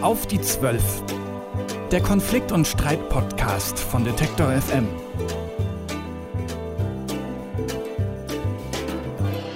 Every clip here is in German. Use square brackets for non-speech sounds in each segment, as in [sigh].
Auf die Zwölf. Der Konflikt- und Streit-Podcast von Detektor FM.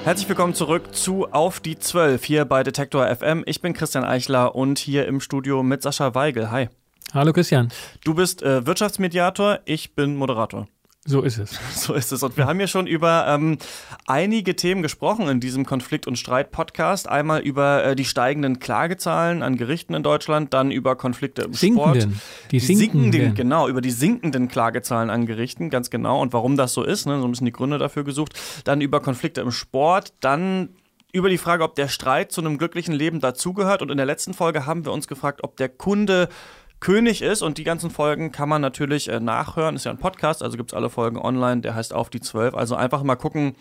Herzlich willkommen zurück zu Auf die Zwölf hier bei Detektor FM. Ich bin Christian Eichler und hier im Studio mit Sascha Weigel. Hi. Hallo Christian. Du bist äh, Wirtschaftsmediator, ich bin Moderator. So ist es. [laughs] So ist es. Und wir haben hier schon über ähm, einige Themen gesprochen in diesem Konflikt- und Streit-Podcast. Einmal über äh, die steigenden Klagezahlen an Gerichten in Deutschland, dann über Konflikte im sinkenden. Sport. Die sinkenden. sinkenden. Genau, über die sinkenden Klagezahlen an Gerichten, ganz genau. Und warum das so ist, ne, so ein bisschen die Gründe dafür gesucht. Dann über Konflikte im Sport, dann über die Frage, ob der Streit zu einem glücklichen Leben dazugehört. Und in der letzten Folge haben wir uns gefragt, ob der Kunde König ist. Und die ganzen Folgen kann man natürlich äh, nachhören. Ist ja ein Podcast, also gibt es alle Folgen online. Der heißt Auf die 12. Also einfach mal gucken.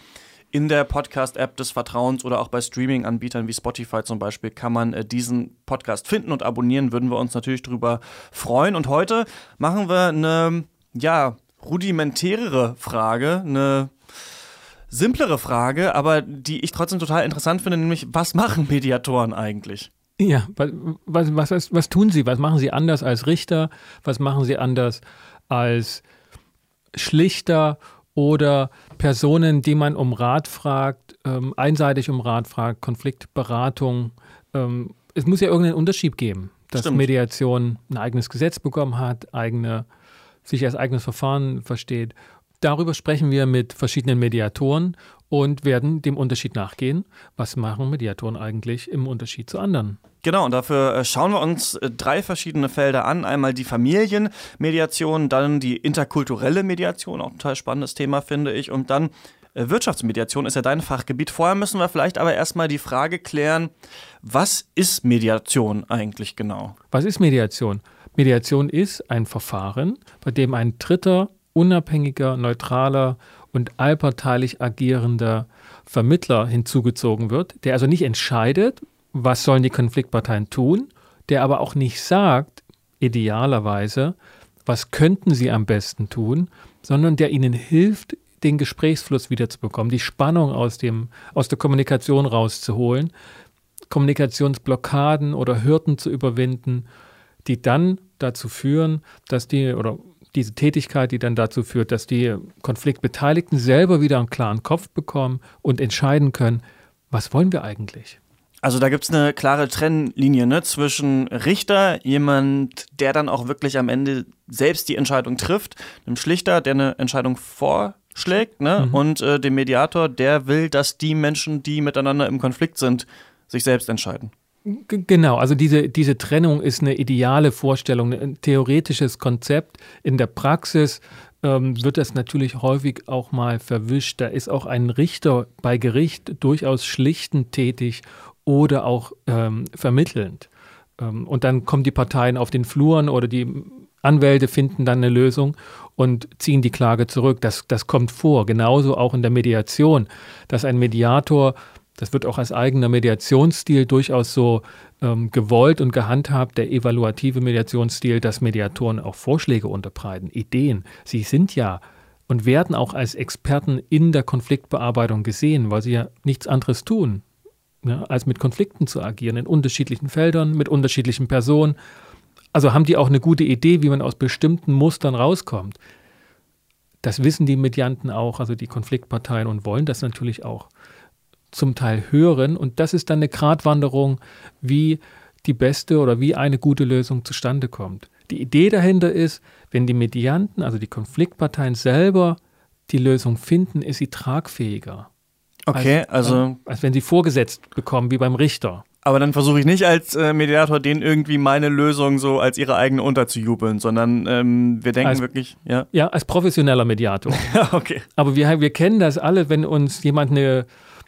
In der Podcast-App des Vertrauens oder auch bei Streaming-Anbietern wie Spotify zum Beispiel kann man äh, diesen Podcast finden und abonnieren. Würden wir uns natürlich darüber freuen. Und heute machen wir eine, ja, rudimentärere Frage, eine simplere Frage, aber die ich trotzdem total interessant finde, nämlich was machen Mediatoren eigentlich? Ja, was, was, was, was tun Sie? Was machen Sie anders als Richter? Was machen Sie anders als Schlichter oder Personen, die man um Rat fragt, ähm, einseitig um Rat fragt, Konfliktberatung? Ähm, es muss ja irgendeinen Unterschied geben, dass Stimmt. Mediation ein eigenes Gesetz bekommen hat, eigene, sich als eigenes Verfahren versteht. Darüber sprechen wir mit verschiedenen Mediatoren und werden dem Unterschied nachgehen. Was machen Mediatoren eigentlich im Unterschied zu anderen? Genau, und dafür äh, schauen wir uns äh, drei verschiedene Felder an. Einmal die Familienmediation, dann die interkulturelle Mediation, auch ein total spannendes Thema, finde ich, und dann äh, Wirtschaftsmediation ist ja dein Fachgebiet. Vorher müssen wir vielleicht aber erstmal die Frage klären, was ist Mediation eigentlich genau? Was ist Mediation? Mediation ist ein Verfahren, bei dem ein dritter, unabhängiger, neutraler und allparteilich agierender Vermittler hinzugezogen wird, der also nicht entscheidet, was sollen die Konfliktparteien tun, der aber auch nicht sagt, idealerweise, was könnten sie am besten tun, sondern der ihnen hilft, den Gesprächsfluss wiederzubekommen, die Spannung aus, dem, aus der Kommunikation rauszuholen, Kommunikationsblockaden oder Hürden zu überwinden, die dann dazu führen, dass die oder diese Tätigkeit, die dann dazu führt, dass die Konfliktbeteiligten selber wieder einen klaren Kopf bekommen und entscheiden können, was wollen wir eigentlich? Also da gibt es eine klare Trennlinie ne, zwischen Richter, jemand, der dann auch wirklich am Ende selbst die Entscheidung trifft, einem Schlichter, der eine Entscheidung vorschlägt, ne, mhm. und äh, dem Mediator, der will, dass die Menschen, die miteinander im Konflikt sind, sich selbst entscheiden. Genau, also diese, diese Trennung ist eine ideale Vorstellung, ein theoretisches Konzept. In der Praxis ähm, wird das natürlich häufig auch mal verwischt. Da ist auch ein Richter bei Gericht durchaus schlichtend tätig oder auch ähm, vermittelnd. Ähm, und dann kommen die Parteien auf den Fluren oder die Anwälte finden dann eine Lösung und ziehen die Klage zurück. Das, das kommt vor. Genauso auch in der Mediation, dass ein Mediator das wird auch als eigener Mediationsstil durchaus so ähm, gewollt und gehandhabt, der evaluative Mediationsstil, dass Mediatoren auch Vorschläge unterbreiten, Ideen. Sie sind ja und werden auch als Experten in der Konfliktbearbeitung gesehen, weil sie ja nichts anderes tun, ne, als mit Konflikten zu agieren, in unterschiedlichen Feldern, mit unterschiedlichen Personen. Also haben die auch eine gute Idee, wie man aus bestimmten Mustern rauskommt. Das wissen die Medianten auch, also die Konfliktparteien, und wollen das natürlich auch zum Teil hören. Und das ist dann eine Gratwanderung, wie die beste oder wie eine gute Lösung zustande kommt. Die Idee dahinter ist, wenn die Medianten, also die Konfliktparteien selber die Lösung finden, ist sie tragfähiger. Okay, als, also. Als wenn sie vorgesetzt bekommen, wie beim Richter. Aber dann versuche ich nicht als äh, Mediator denen irgendwie meine Lösung so als ihre eigene unterzujubeln, sondern ähm, wir denken als, wirklich, ja. Ja, als professioneller Mediator. [laughs] okay. Aber wir, wir kennen das alle, wenn uns jemand eine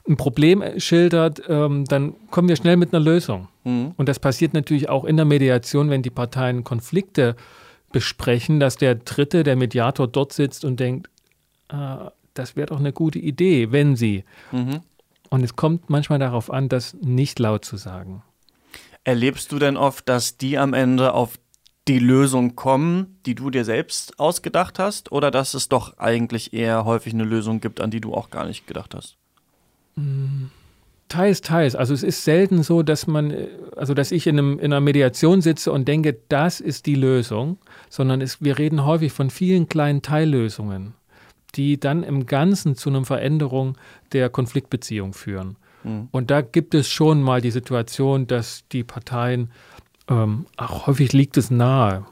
ein Problem schildert, ähm, dann kommen wir schnell mit einer Lösung. Mhm. Und das passiert natürlich auch in der Mediation, wenn die Parteien Konflikte besprechen, dass der Dritte, der Mediator dort sitzt und denkt, ah, das wäre doch eine gute Idee, wenn sie. Mhm. Und es kommt manchmal darauf an, das nicht laut zu sagen. Erlebst du denn oft, dass die am Ende auf die Lösung kommen, die du dir selbst ausgedacht hast, oder dass es doch eigentlich eher häufig eine Lösung gibt, an die du auch gar nicht gedacht hast? Teils, teils. Also es ist selten so, dass man, also dass ich in, einem, in einer Mediation sitze und denke, das ist die Lösung, sondern es, wir reden häufig von vielen kleinen Teillösungen, die dann im Ganzen zu einer Veränderung der Konfliktbeziehung führen. Mhm. Und da gibt es schon mal die Situation, dass die Parteien, ähm, auch häufig liegt es nahe,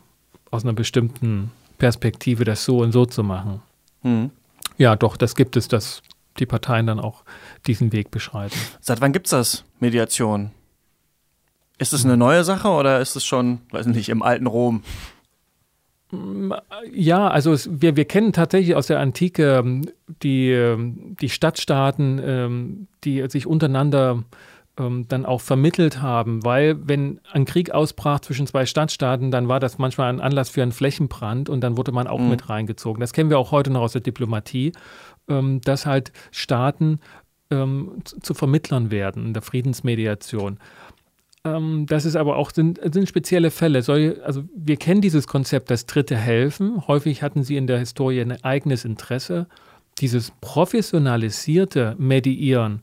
aus einer bestimmten Perspektive das so und so zu machen. Mhm. Ja, doch, das gibt es, dass die Parteien dann auch diesen Weg beschreiten. Seit wann gibt es das, Mediation? Ist es eine neue Sache oder ist es schon, weiß nicht, im alten Rom? Ja, also es, wir, wir kennen tatsächlich aus der Antike ähm, die, ähm, die Stadtstaaten, ähm, die sich untereinander dann auch vermittelt haben, weil wenn ein Krieg ausbrach zwischen zwei Stadtstaaten, dann war das manchmal ein Anlass für einen Flächenbrand und dann wurde man auch mhm. mit reingezogen. Das kennen wir auch heute noch aus der Diplomatie, dass halt Staaten zu Vermittlern werden in der Friedensmediation. Ähm, das ist aber auch sind, sind spezielle Fälle. Soll, also wir kennen dieses Konzept, dass Dritte helfen. Häufig hatten sie in der Historie ein eigenes Interesse. Dieses professionalisierte Mediieren,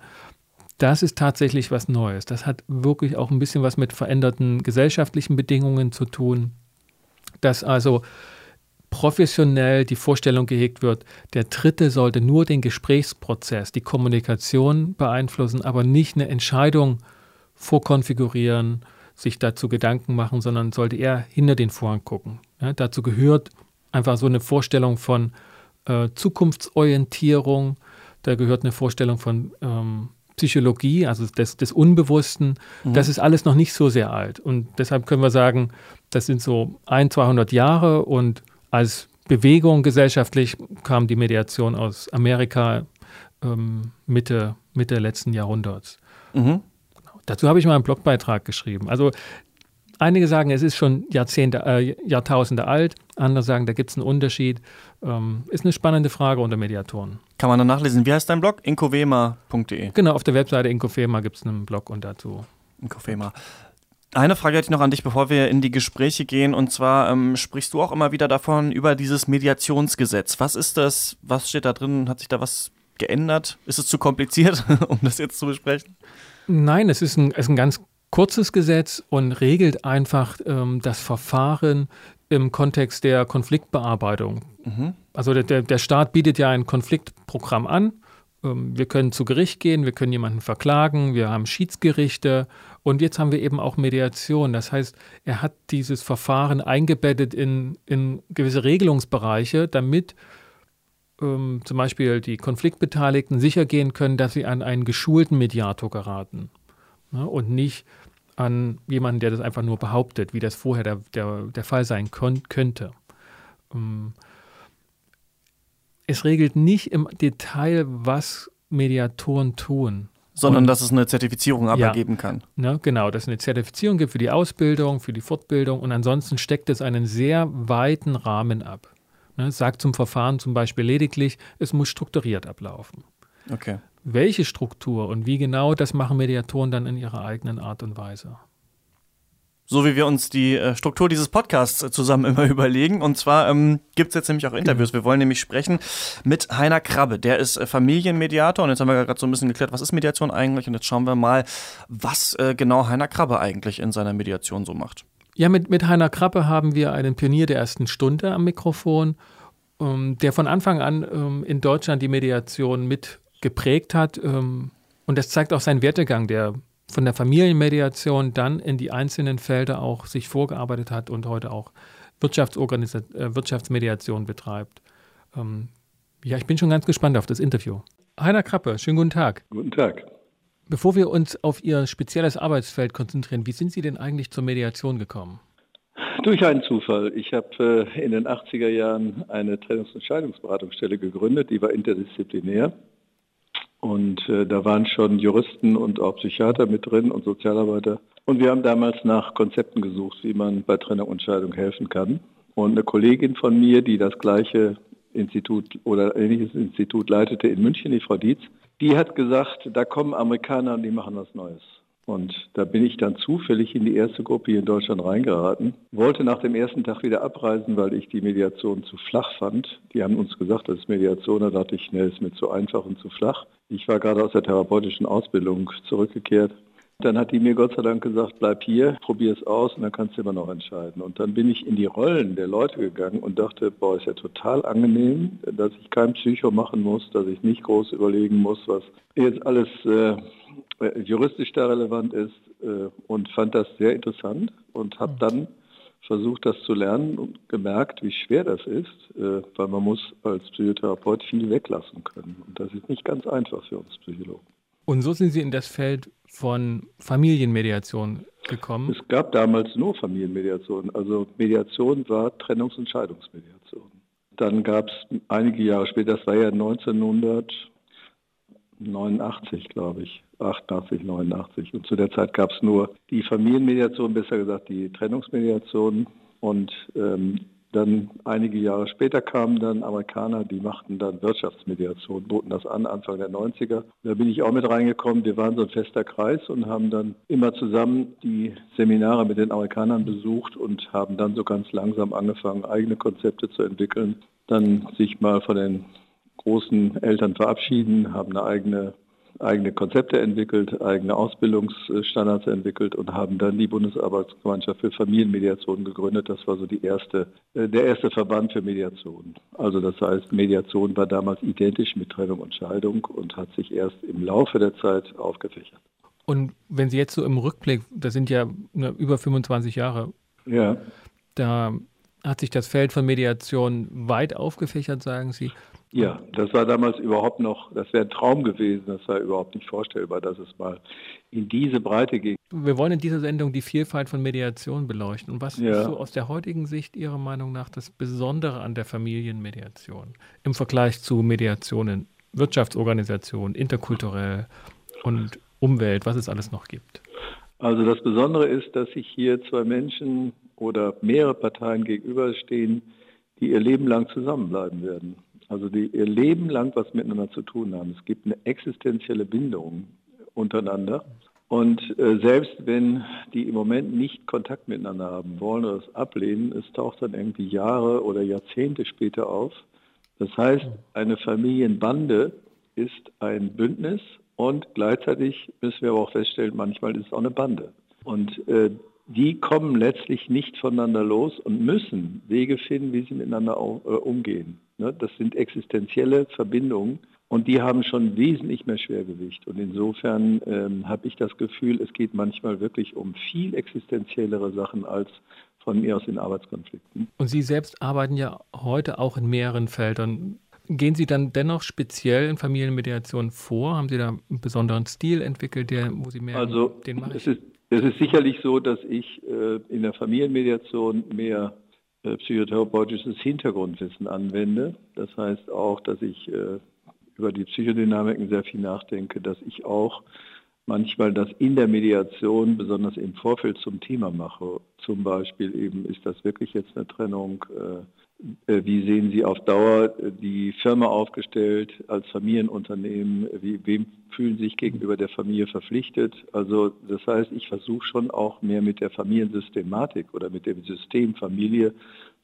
das ist tatsächlich was Neues. Das hat wirklich auch ein bisschen was mit veränderten gesellschaftlichen Bedingungen zu tun. Dass also professionell die Vorstellung gehegt wird, der Dritte sollte nur den Gesprächsprozess, die Kommunikation beeinflussen, aber nicht eine Entscheidung äh, vorkonfigurieren, sich dazu Gedanken machen, sondern sollte eher hinter den Vorhang gucken. Ja, dazu gehört einfach so eine Vorstellung von äh, Zukunftsorientierung, da gehört eine Vorstellung von ähm, Psychologie, also des, des Unbewussten. Mhm. Das ist alles noch nicht so sehr alt. Und deshalb können wir sagen, das sind so ein, 200 Jahre und als Bewegung gesellschaftlich kam die Mediation aus Amerika ähm, Mitte, Mitte letzten Jahrhunderts. Mhm. Dazu habe ich mal einen Blogbeitrag geschrieben. Also einige sagen, es ist schon Jahrzehnte, äh, Jahrtausende alt, andere sagen, da gibt es einen Unterschied. Ähm, ist eine spannende Frage unter Mediatoren. Kann man dann nachlesen. Wie heißt dein Blog? Inkovema.de. Genau, auf der Webseite Inkofema gibt es einen Blog und dazu. Inkofema. Eine Frage hätte ich noch an dich, bevor wir in die Gespräche gehen. Und zwar ähm, sprichst du auch immer wieder davon, über dieses Mediationsgesetz. Was ist das? Was steht da drin? Hat sich da was geändert? Ist es zu kompliziert, [laughs] um das jetzt zu besprechen? Nein, es ist ein, es ist ein ganz kurzes Gesetz und regelt einfach ähm, das Verfahren im Kontext der Konfliktbearbeitung. Mhm. Also der, der Staat bietet ja ein Konfliktprogramm an. Ähm, wir können zu Gericht gehen, wir können jemanden verklagen, wir haben Schiedsgerichte und jetzt haben wir eben auch Mediation. Das heißt, er hat dieses Verfahren eingebettet in, in gewisse Regelungsbereiche, damit ähm, zum Beispiel die Konfliktbeteiligten sicher gehen können, dass sie an einen geschulten Mediator geraten ne, und nicht an jemanden, der das einfach nur behauptet, wie das vorher der, der, der Fall sein könnte. Ähm, es regelt nicht im Detail, was Mediatoren tun. Sondern und, dass es eine Zertifizierung aber ja, geben kann. Ne, genau, dass es eine Zertifizierung gibt für die Ausbildung, für die Fortbildung und ansonsten steckt es einen sehr weiten Rahmen ab. Ne, sagt zum Verfahren zum Beispiel lediglich, es muss strukturiert ablaufen. Okay. Welche Struktur und wie genau, das machen Mediatoren dann in ihrer eigenen Art und Weise. So wie wir uns die äh, Struktur dieses Podcasts äh, zusammen [laughs] immer überlegen. Und zwar ähm, gibt es jetzt nämlich auch Interviews. Genau. Wir wollen nämlich sprechen mit Heiner Krabbe. Der ist äh, Familienmediator. Und jetzt haben wir gerade so ein bisschen geklärt, was ist Mediation eigentlich? Und jetzt schauen wir mal, was genau Heiner Krabbe eigentlich in seiner Mediation so macht. Ja, mit, mit Heiner Krappe haben wir einen Pionier der ersten Stunde am Mikrofon, der von Anfang an ähm, in Deutschland die Mediation mit geprägt hat. Ähm, und das zeigt auch seinen Werdegang, der von der Familienmediation dann in die einzelnen Felder auch sich vorgearbeitet hat und heute auch äh, Wirtschaftsmediation betreibt. Ähm, ja, ich bin schon ganz gespannt auf das Interview. Heiner Krappe, schönen guten Tag. Guten Tag. Bevor wir uns auf Ihr spezielles Arbeitsfeld konzentrieren, wie sind Sie denn eigentlich zur Mediation gekommen? Durch einen Zufall. Ich habe äh, in den 80er Jahren eine Trennungs- und Scheidungsberatungsstelle gegründet, die war interdisziplinär. Und äh, da waren schon Juristen und auch Psychiater mit drin und Sozialarbeiter. Und wir haben damals nach Konzepten gesucht, wie man bei Trennung und Scheidung helfen kann. Und eine Kollegin von mir, die das gleiche Institut oder ähnliches Institut leitete in München, die Frau Dietz, die hat gesagt, da kommen Amerikaner und die machen was Neues. Und da bin ich dann zufällig in die erste Gruppe hier in Deutschland reingeraten. Wollte nach dem ersten Tag wieder abreisen, weil ich die Mediation zu flach fand. Die haben uns gesagt, das ist Mediation. Da dachte ich, ne, ist mir zu einfach und zu flach. Ich war gerade aus der therapeutischen Ausbildung zurückgekehrt. Dann hat die mir Gott sei Dank gesagt, bleib hier, probier es aus und dann kannst du immer noch entscheiden. Und dann bin ich in die Rollen der Leute gegangen und dachte, boah, ist ja total angenehm, dass ich kein Psycho machen muss, dass ich nicht groß überlegen muss, was jetzt alles äh, juristisch da relevant ist äh, und fand das sehr interessant und habe dann versucht, das zu lernen und gemerkt, wie schwer das ist, äh, weil man muss als Psychotherapeut viel weglassen können. Und das ist nicht ganz einfach für uns Psychologen. Und so sind Sie in das Feld von Familienmediation gekommen? Es gab damals nur Familienmediation. Also Mediation war Trennungs- und Scheidungsmediation. Dann gab es einige Jahre später, das war ja 1989, glaube ich, 88, 89. Und zu der Zeit gab es nur die Familienmediation, besser gesagt die Trennungsmediation. Und ähm, dann einige Jahre später kamen dann Amerikaner, die machten dann Wirtschaftsmediation, boten das an, Anfang der 90er. Da bin ich auch mit reingekommen. Wir waren so ein fester Kreis und haben dann immer zusammen die Seminare mit den Amerikanern besucht und haben dann so ganz langsam angefangen, eigene Konzepte zu entwickeln. Dann sich mal von den großen Eltern verabschieden, haben eine eigene eigene Konzepte entwickelt, eigene Ausbildungsstandards entwickelt und haben dann die Bundesarbeitsgemeinschaft für Familienmediation gegründet. Das war so die erste, äh, der erste Verband für Mediation. Also das heißt, Mediation war damals identisch mit Trennung und Scheidung und hat sich erst im Laufe der Zeit aufgefächert. Und wenn Sie jetzt so im Rückblick, das sind ja ne, über 25 Jahre, ja. da hat sich das Feld von Mediation weit aufgefächert, sagen Sie. Ja, das war damals überhaupt noch, das wäre ein Traum gewesen, das war überhaupt nicht vorstellbar, dass es mal in diese Breite ging. Wir wollen in dieser Sendung die Vielfalt von Mediation beleuchten. Und was ja. ist so aus der heutigen Sicht Ihrer Meinung nach das Besondere an der Familienmediation im Vergleich zu Mediationen, Wirtschaftsorganisationen, interkulturell und Umwelt, was es alles noch gibt? Also das Besondere ist, dass sich hier zwei Menschen oder mehrere Parteien gegenüberstehen, die ihr Leben lang zusammenbleiben werden. Also die ihr Leben lang was miteinander zu tun haben. Es gibt eine existenzielle Bindung untereinander. Und äh, selbst wenn die im Moment nicht Kontakt miteinander haben wollen oder es ablehnen, es taucht dann irgendwie Jahre oder Jahrzehnte später auf. Das heißt, eine Familienbande ist ein Bündnis und gleichzeitig müssen wir aber auch feststellen, manchmal ist es auch eine Bande. Und äh, die kommen letztlich nicht voneinander los und müssen Wege finden, wie sie miteinander äh, umgehen. Ne? Das sind existenzielle Verbindungen und die haben schon wesentlich mehr Schwergewicht. Und insofern ähm, habe ich das Gefühl, es geht manchmal wirklich um viel existenziellere Sachen als von mir aus in Arbeitskonflikten. Und Sie selbst arbeiten ja heute auch in mehreren Feldern. Gehen Sie dann dennoch speziell in Familienmediation vor? Haben Sie da einen besonderen Stil entwickelt, der, wo Sie mehr also, den mache ich? Es ist, es ist sicherlich so, dass ich äh, in der Familienmediation mehr psychotherapeutisches Hintergrundwissen anwende. Das heißt auch, dass ich äh, über die Psychodynamiken sehr viel nachdenke, dass ich auch manchmal das in der Mediation, besonders im Vorfeld zum Thema mache. Zum Beispiel eben, ist das wirklich jetzt eine Trennung? Äh, wie sehen Sie auf Dauer äh, die Firma aufgestellt als Familienunternehmen? Wie, wem fühlen Sie sich gegenüber der Familie verpflichtet? Also das heißt, ich versuche schon auch mehr mit der Familiensystematik oder mit dem System Familie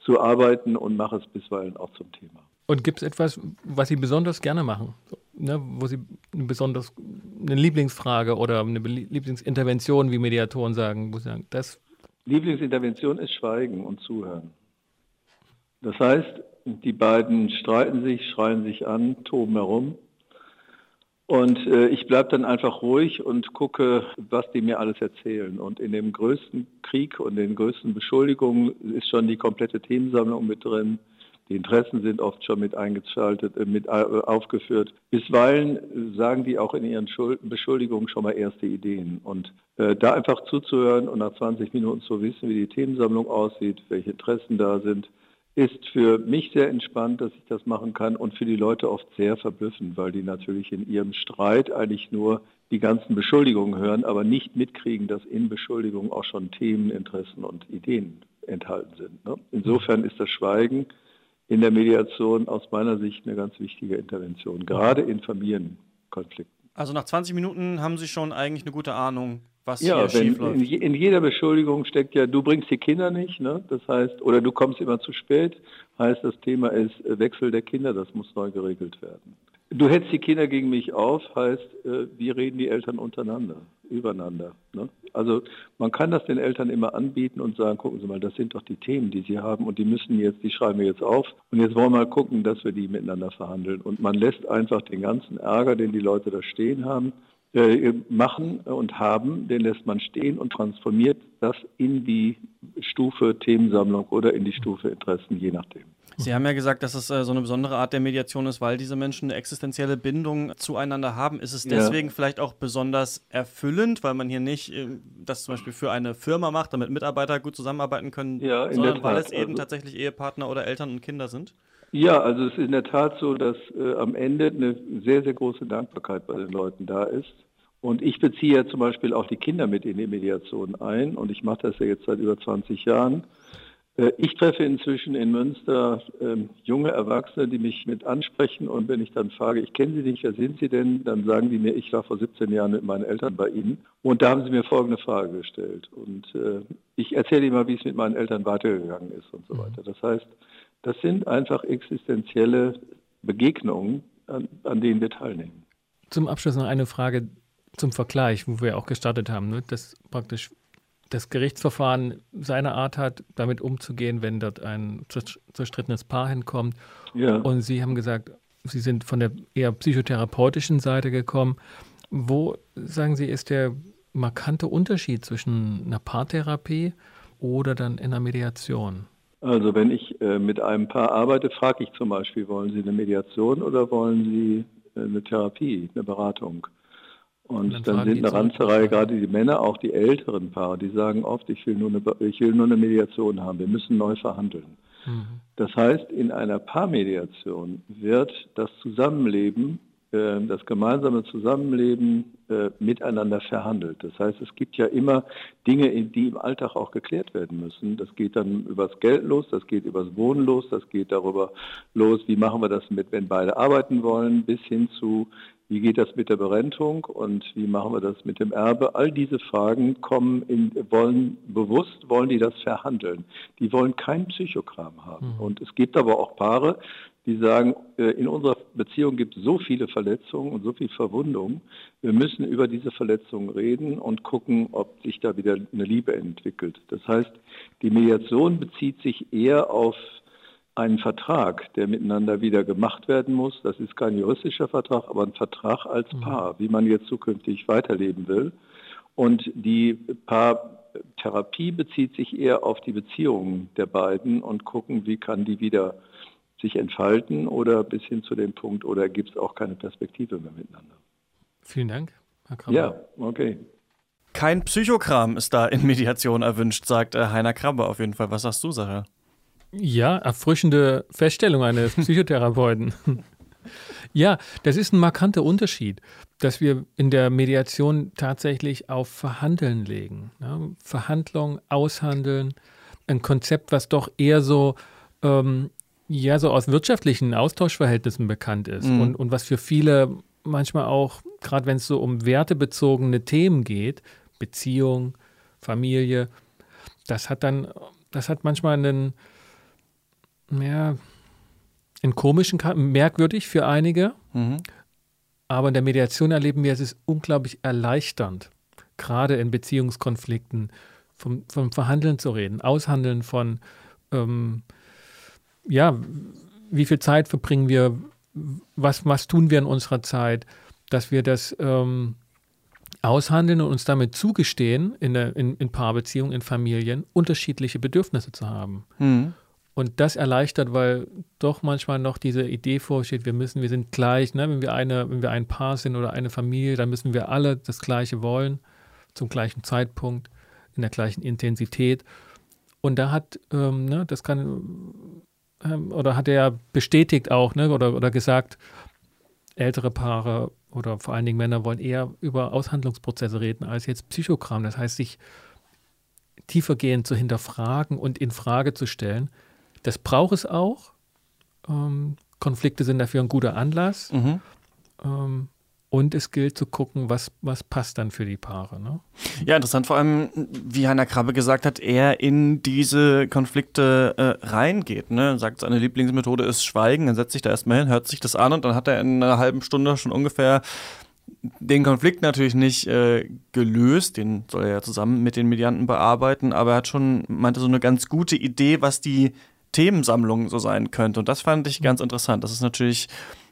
zu arbeiten und mache es bisweilen auch zum Thema. Und gibt es etwas, was Sie besonders gerne machen? Ne, wo Sie eine besonders eine Lieblingsfrage oder eine Lieblingsintervention, wie Mediatoren sagen, wo Sie sagen, das Lieblingsintervention ist Schweigen und Zuhören. Das heißt, die beiden streiten sich, schreien sich an, toben herum. Und äh, ich bleibe dann einfach ruhig und gucke, was die mir alles erzählen. Und in dem größten Krieg und den größten Beschuldigungen ist schon die komplette Themensammlung mit drin. Die Interessen sind oft schon mit eingeschaltet, äh, mit äh, aufgeführt. Bisweilen sagen die auch in ihren Beschuldigungen schon mal erste Ideen. Und äh, da einfach zuzuhören und nach 20 Minuten zu wissen, wie die Themensammlung aussieht, welche Interessen da sind, ist für mich sehr entspannt, dass ich das machen kann und für die Leute oft sehr verblüffend, weil die natürlich in ihrem Streit eigentlich nur die ganzen Beschuldigungen hören, aber nicht mitkriegen, dass in Beschuldigungen auch schon Themen, Interessen und Ideen enthalten sind. Ne? Insofern ist das Schweigen in der Mediation aus meiner Sicht eine ganz wichtige Intervention, gerade in Familienkonflikten. Also nach 20 Minuten haben Sie schon eigentlich eine gute Ahnung, was ja, hier schief läuft. In, in, jeder Beschuldigung steckt ja, du bringst die Kinder nicht, ne? das heißt, oder du kommst immer zu spät, heißt das Thema ist äh, Wechsel der Kinder, das muss neu geregelt werden. Du hetzt die Kinder gegen mich auf, heißt, äh, wie reden die Eltern untereinander, übereinander. Ne? Also man kann das den Eltern immer anbieten und sagen, gucken Sie mal, das sind doch die Themen, die Sie haben und die müssen jetzt, die schreiben wir jetzt auf und jetzt wollen wir mal gucken, dass wir die miteinander verhandeln. Und man lässt einfach den ganzen Ärger, den die Leute da stehen haben, machen und haben, den lässt man stehen und transformiert das in die Stufe Themensammlung oder in die Stufe Interessen, je nachdem. Sie haben ja gesagt, dass es äh, so eine besondere Art der Mediation ist, weil diese Menschen eine existenzielle Bindung zueinander haben. Ist es deswegen ja. vielleicht auch besonders erfüllend, weil man hier nicht äh, das zum Beispiel für eine Firma macht, damit Mitarbeiter gut zusammenarbeiten können, ja, sondern weil es eben also, tatsächlich Ehepartner oder Eltern und Kinder sind? Ja, also es ist in der Tat so, dass äh, am Ende eine sehr, sehr große Dankbarkeit bei den Leuten da ist. Und ich beziehe ja zum Beispiel auch die Kinder mit in die Mediation ein und ich mache das ja jetzt seit über 20 Jahren. Äh, ich treffe inzwischen in Münster ähm, junge Erwachsene, die mich mit ansprechen und wenn ich dann frage, ich kenne Sie nicht, wer sind Sie denn? Dann sagen die mir, ich war vor 17 Jahren mit meinen Eltern bei Ihnen und da haben sie mir folgende Frage gestellt und äh, ich erzähle Ihnen mal, wie es mit meinen Eltern weitergegangen ist und so weiter. Das heißt, das sind einfach existenzielle Begegnungen, an, an denen wir teilnehmen. Zum Abschluss noch eine Frage zum Vergleich, wo wir auch gestartet haben, ne? dass praktisch das Gerichtsverfahren seine Art hat, damit umzugehen, wenn dort ein zerstrittenes Paar hinkommt. Ja. Und Sie haben gesagt, Sie sind von der eher psychotherapeutischen Seite gekommen. Wo, sagen Sie, ist der markante Unterschied zwischen einer Paartherapie oder dann in einer Mediation? Also wenn ich äh, mit einem Paar arbeite, frage ich zum Beispiel, wollen Sie eine Mediation oder wollen Sie äh, eine Therapie, eine Beratung? Und dann, dann sind eine ganze Reihe, gerade die Männer, auch die älteren Paare, die sagen oft, ich will nur eine, ich will nur eine Mediation haben, wir müssen neu verhandeln. Mhm. Das heißt, in einer Paarmediation wird das Zusammenleben, das gemeinsame Zusammenleben äh, miteinander verhandelt. Das heißt, es gibt ja immer Dinge, die im Alltag auch geklärt werden müssen. Das geht dann übers Geld los, das geht übers Wohnen los, das geht darüber los, wie machen wir das mit, wenn beide arbeiten wollen, bis hin zu, wie geht das mit der Berentung und wie machen wir das mit dem Erbe? All diese Fragen kommen in, wollen bewusst, wollen die das verhandeln. Die wollen kein Psychogramm haben. Mhm. Und es gibt aber auch Paare, die sagen, äh, in unserer Beziehung gibt es so viele Verletzungen und so viel Verwundungen. Wir müssen über diese Verletzungen reden und gucken, ob sich da wieder eine Liebe entwickelt. Das heißt, die Mediation bezieht sich eher auf einen Vertrag, der miteinander wieder gemacht werden muss. Das ist kein juristischer Vertrag, aber ein Vertrag als mhm. Paar, wie man jetzt zukünftig weiterleben will. Und die Paartherapie bezieht sich eher auf die Beziehungen der beiden und gucken, wie kann die wieder sich entfalten oder bis hin zu dem Punkt, oder gibt es auch keine Perspektive mehr miteinander. Vielen Dank, Herr Krabbe. Ja, okay. Kein Psychokram ist da in Mediation erwünscht, sagt äh, Heiner Krabbe auf jeden Fall. Was sagst du, Sache? Ja, erfrischende Feststellung eines [laughs] Psychotherapeuten. [laughs] ja, das ist ein markanter Unterschied, dass wir in der Mediation tatsächlich auf Verhandeln legen. Ja, Verhandlung, Aushandeln, ein Konzept, was doch eher so, ähm, ja, so aus wirtschaftlichen Austauschverhältnissen bekannt ist mhm. und, und was für viele manchmal auch, gerade wenn es so um wertebezogene Themen geht, Beziehung, Familie, das hat dann, das hat manchmal einen, ja, in komischen, merkwürdig für einige. Mhm. Aber in der Mediation erleben wir, es ist unglaublich erleichternd, gerade in Beziehungskonflikten vom, vom Verhandeln zu reden, Aushandeln von, ähm, ja, wie viel Zeit verbringen wir, was, was tun wir in unserer Zeit, dass wir das ähm, aushandeln und uns damit zugestehen, in, der, in, in Paarbeziehungen, in Familien, unterschiedliche Bedürfnisse zu haben. Mhm. Und das erleichtert, weil doch manchmal noch diese Idee vorsteht, wir müssen, wir sind gleich, ne? wenn wir eine, wenn wir ein Paar sind oder eine Familie, dann müssen wir alle das Gleiche wollen, zum gleichen Zeitpunkt, in der gleichen Intensität. Und da hat, ähm, ne, das kann, ähm, oder hat er bestätigt auch, ne, oder, oder gesagt, ältere Paare oder vor allen Dingen Männer wollen eher über Aushandlungsprozesse reden als jetzt Psychogramm. Das heißt, sich tiefergehend zu hinterfragen und in Frage zu stellen, das braucht es auch. Ähm, Konflikte sind dafür ein guter Anlass. Mhm. Ähm, Und es gilt zu gucken, was, was passt dann für die Paare. Ne? Ja, interessant, vor allem, wie Heiner Krabbe gesagt hat, er in diese Konflikte äh, reingeht. Ne? Sagt, seine Lieblingsmethode ist Schweigen, dann setzt sich da erstmal hin, hört sich das an und dann hat er in einer halben Stunde schon ungefähr den Konflikt natürlich nicht äh, gelöst, den soll er ja zusammen mit den Medianten bearbeiten, aber er hat schon, meinte, so eine ganz gute Idee, was die Themensammlung so sein könnte. Und das fand ich ganz interessant. Das ist natürlich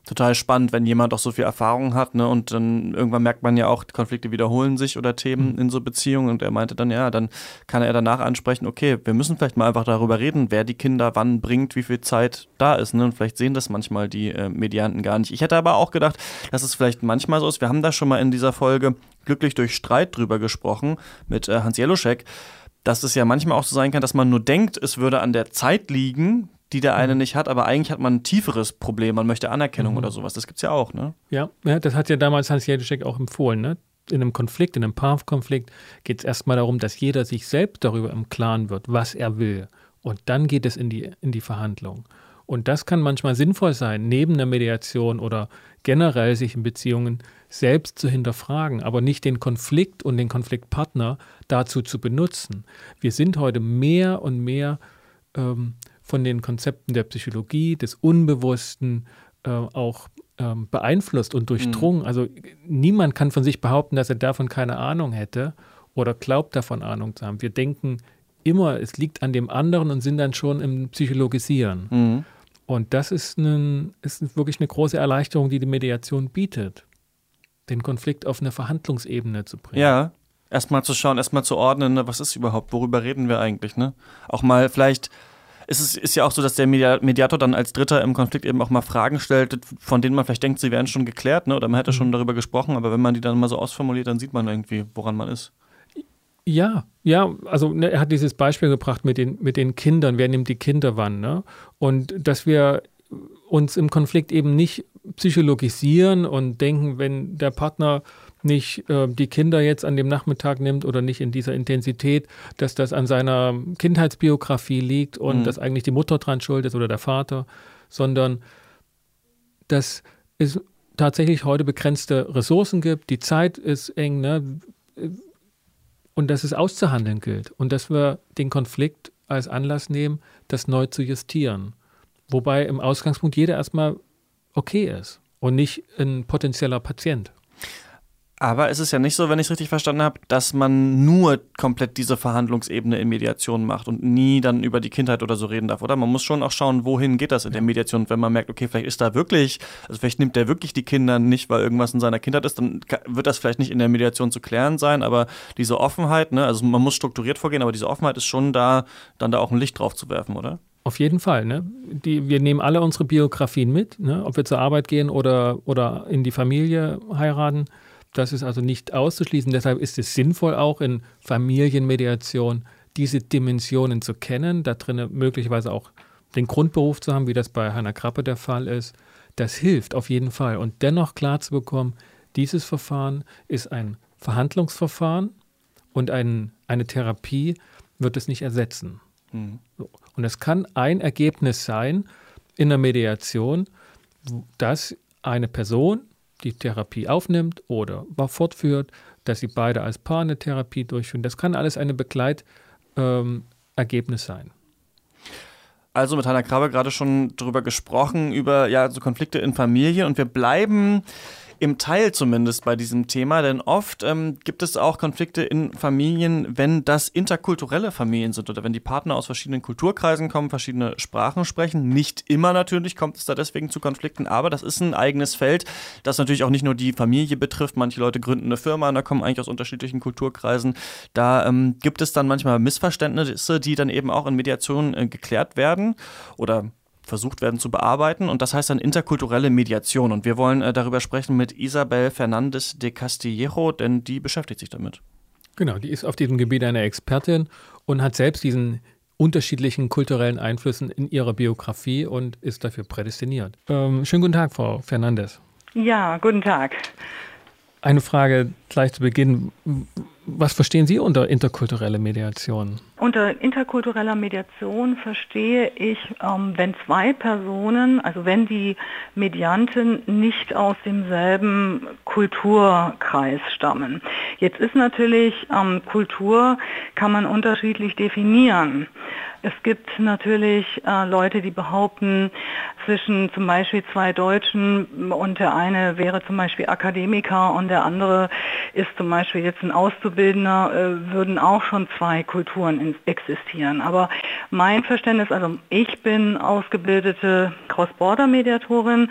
total spannend, wenn jemand auch so viel Erfahrung hat, ne? Und dann irgendwann merkt man ja auch, Konflikte wiederholen sich oder Themen mhm. in so Beziehungen. Und er meinte dann, ja, dann kann er danach ansprechen, okay, wir müssen vielleicht mal einfach darüber reden, wer die Kinder wann bringt, wie viel Zeit da ist. Ne? Und vielleicht sehen das manchmal die äh, Medianten gar nicht. Ich hätte aber auch gedacht, dass es vielleicht manchmal so ist. Wir haben da schon mal in dieser Folge glücklich durch Streit drüber gesprochen mit äh, Hans Jeluschek dass es ja manchmal auch so sein kann, dass man nur denkt, es würde an der Zeit liegen, die der eine mhm. nicht hat, aber eigentlich hat man ein tieferes Problem, man möchte Anerkennung mhm. oder sowas. Das gibt es ja auch, ne? Ja, ja, das hat ja damals Hans Jeduschek auch empfohlen, ne? In einem Konflikt, in einem Paarkonflikt geht es erstmal darum, dass jeder sich selbst darüber im Klaren wird, was er will. Und dann geht es in die, in die Verhandlung. Und das kann manchmal sinnvoll sein, neben der Mediation oder generell sich in Beziehungen selbst zu hinterfragen, aber nicht den Konflikt und den Konfliktpartner dazu zu benutzen. Wir sind heute mehr und mehr ähm, von den Konzepten der Psychologie, des Unbewussten äh, auch ähm, beeinflusst und durchdrungen. Mhm. Also niemand kann von sich behaupten, dass er davon keine Ahnung hätte oder glaubt davon Ahnung zu haben. Wir denken immer, es liegt an dem anderen und sind dann schon im Psychologisieren. Mhm. Und das ist, ein, ist wirklich eine große Erleichterung, die die Mediation bietet, den Konflikt auf eine Verhandlungsebene zu bringen. Ja, erstmal zu schauen, erstmal zu ordnen, ne, was ist überhaupt, worüber reden wir eigentlich, ne? Auch mal vielleicht es ist, ja auch so, dass der Mediator dann als Dritter im Konflikt eben auch mal Fragen stellt, von denen man vielleicht denkt, sie wären schon geklärt, ne? oder man hätte schon mhm. darüber gesprochen, aber wenn man die dann mal so ausformuliert, dann sieht man irgendwie, woran man ist. Ja, ja, also ne, er hat dieses Beispiel gebracht mit den, mit den Kindern, wer nimmt die Kinder wann, ne? Und dass wir uns im Konflikt eben nicht psychologisieren und denken, wenn der Partner nicht äh, die Kinder jetzt an dem Nachmittag nimmt oder nicht in dieser Intensität, dass das an seiner Kindheitsbiografie liegt und mhm. dass eigentlich die Mutter dran schuld ist oder der Vater, sondern dass es tatsächlich heute begrenzte Ressourcen gibt, die Zeit ist eng, ne? und dass es auszuhandeln gilt und dass wir den Konflikt als Anlass nehmen, das neu zu justieren. Wobei im Ausgangspunkt jeder erstmal okay ist und nicht ein potenzieller Patient. Aber es ist ja nicht so, wenn ich es richtig verstanden habe, dass man nur komplett diese Verhandlungsebene in Mediation macht und nie dann über die Kindheit oder so reden darf, oder? Man muss schon auch schauen, wohin geht das in der Mediation. Wenn man merkt, okay, vielleicht ist da wirklich, also vielleicht nimmt der wirklich die Kinder nicht, weil irgendwas in seiner Kindheit ist, dann wird das vielleicht nicht in der Mediation zu klären sein, aber diese Offenheit, ne, also man muss strukturiert vorgehen, aber diese Offenheit ist schon da, dann da auch ein Licht drauf zu werfen, oder? Auf jeden Fall. Ne? Die, wir nehmen alle unsere Biografien mit, ne? ob wir zur Arbeit gehen oder, oder in die Familie heiraten. Das ist also nicht auszuschließen. Deshalb ist es sinnvoll, auch in Familienmediation diese Dimensionen zu kennen, da drin möglicherweise auch den Grundberuf zu haben, wie das bei Hannah Krappe der Fall ist. Das hilft auf jeden Fall. Und dennoch klar zu bekommen, dieses Verfahren ist ein Verhandlungsverfahren und ein, eine Therapie wird es nicht ersetzen. Mhm. Und es kann ein Ergebnis sein in der Mediation, dass eine Person die Therapie aufnimmt oder fortführt, dass sie beide als Paar eine Therapie durchführen. Das kann alles ein Begleitergebnis ähm, sein. Also mit Hannah Krabbe gerade schon darüber gesprochen, über ja, so Konflikte in Familie und wir bleiben im Teil zumindest bei diesem Thema, denn oft ähm, gibt es auch Konflikte in Familien, wenn das interkulturelle Familien sind oder wenn die Partner aus verschiedenen Kulturkreisen kommen, verschiedene Sprachen sprechen. Nicht immer natürlich kommt es da deswegen zu Konflikten, aber das ist ein eigenes Feld, das natürlich auch nicht nur die Familie betrifft. Manche Leute gründen eine Firma und da kommen eigentlich aus unterschiedlichen Kulturkreisen. Da ähm, gibt es dann manchmal Missverständnisse, die dann eben auch in Mediation äh, geklärt werden oder versucht werden zu bearbeiten. Und das heißt dann interkulturelle Mediation. Und wir wollen äh, darüber sprechen mit Isabel Fernandez de Castillejo, denn die beschäftigt sich damit. Genau, die ist auf diesem Gebiet eine Expertin und hat selbst diesen unterschiedlichen kulturellen Einflüssen in ihrer Biografie und ist dafür prädestiniert. Ähm, schönen guten Tag, Frau Fernandez. Ja, guten Tag. Eine Frage gleich zu Beginn. Was verstehen Sie unter interkulturelle Mediation? Unter interkultureller Mediation verstehe ich, ähm, wenn zwei Personen, also wenn die Medianten nicht aus demselben Kulturkreis stammen. Jetzt ist natürlich ähm, Kultur kann man unterschiedlich definieren. Es gibt natürlich äh, Leute, die behaupten, zwischen zum Beispiel zwei Deutschen und der eine wäre zum Beispiel Akademiker und der andere ist zum Beispiel jetzt ein Auszubildender, äh, würden auch schon zwei Kulturen existieren. Aber mein Verständnis, also ich bin ausgebildete Cross-Border-Mediatorin.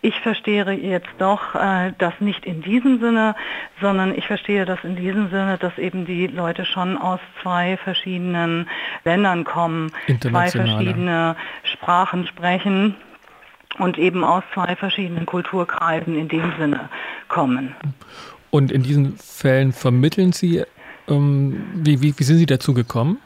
Ich verstehe jetzt doch äh, das nicht in diesem Sinne, sondern ich verstehe das in diesem Sinne, dass eben die Leute schon aus zwei verschiedenen Ländern kommen, zwei verschiedene Sprachen sprechen und eben aus zwei verschiedenen Kulturkreisen in dem Sinne kommen. Und in diesen Fällen vermitteln Sie, ähm, wie, wie, wie sind Sie dazu gekommen?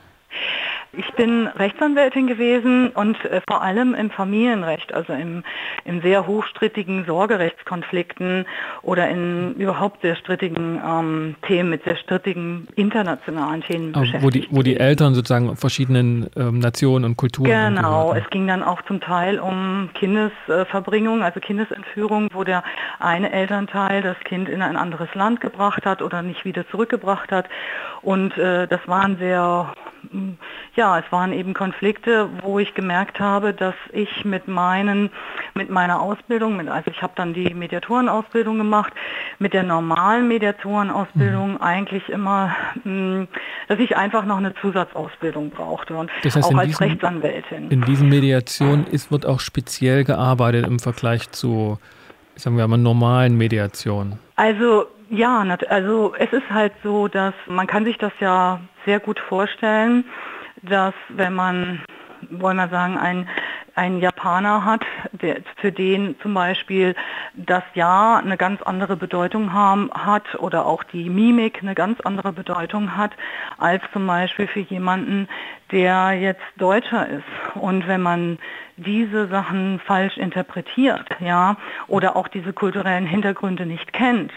Ich bin Rechtsanwältin gewesen und äh, vor allem im Familienrecht, also im, in sehr hochstrittigen Sorgerechtskonflikten oder in überhaupt sehr strittigen ähm, Themen, mit sehr strittigen internationalen Themen Aber beschäftigt. Wo die, wo die Eltern sozusagen verschiedenen ähm, Nationen und Kulturen. Genau, es ging dann auch zum Teil um Kindesverbringung, also Kindesentführung, wo der eine Elternteil das Kind in ein anderes Land gebracht hat oder nicht wieder zurückgebracht hat. Und äh, das waren sehr ja, es waren eben Konflikte, wo ich gemerkt habe, dass ich mit meinen, mit meiner Ausbildung, mit, also ich habe dann die Mediatorenausbildung gemacht, mit der normalen Mediatorenausbildung mhm. eigentlich immer, mh, dass ich einfach noch eine Zusatzausbildung brauchte und das heißt, auch als diesen, Rechtsanwältin. In diesen Mediationen ist, wird auch speziell gearbeitet im Vergleich zu, sagen wir mal, normalen Mediationen. Also ja, also es ist halt so, dass man kann sich das ja sehr gut vorstellen, dass wenn man, wollen wir sagen, ein, ein Japaner hat, der, für den zum Beispiel das Ja eine ganz andere Bedeutung haben, hat oder auch die Mimik eine ganz andere Bedeutung hat, als zum Beispiel für jemanden, der jetzt Deutscher ist. Und wenn man diese Sachen falsch interpretiert, ja, oder auch diese kulturellen Hintergründe nicht kennt,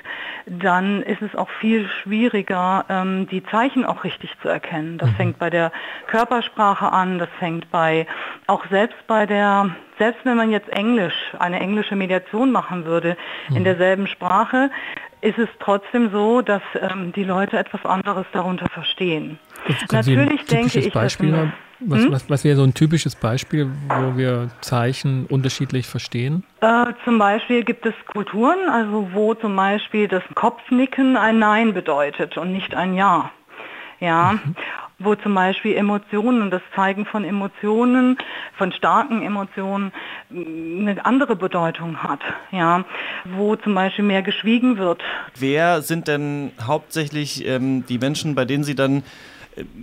dann ist es auch viel schwieriger, ähm, die Zeichen auch richtig zu erkennen. Das mhm. fängt bei der Körpersprache an, das fängt bei, auch selbst bei der, selbst wenn man jetzt Englisch, eine englische Mediation machen würde, mhm. in derselben Sprache, ist es trotzdem so, dass ähm, die Leute etwas anderes darunter verstehen. Natürlich denke ich, Beispiel dass was, hm? was, was wäre so ein typisches Beispiel, wo wir Zeichen unterschiedlich verstehen? Äh, zum Beispiel gibt es Kulturen, also wo zum Beispiel das Kopfnicken ein Nein bedeutet und nicht ein Ja. Ja, mhm. wo zum Beispiel Emotionen, das Zeigen von Emotionen, von starken Emotionen eine andere Bedeutung hat. Ja, wo zum Beispiel mehr geschwiegen wird. Wer sind denn hauptsächlich ähm, die Menschen, bei denen Sie dann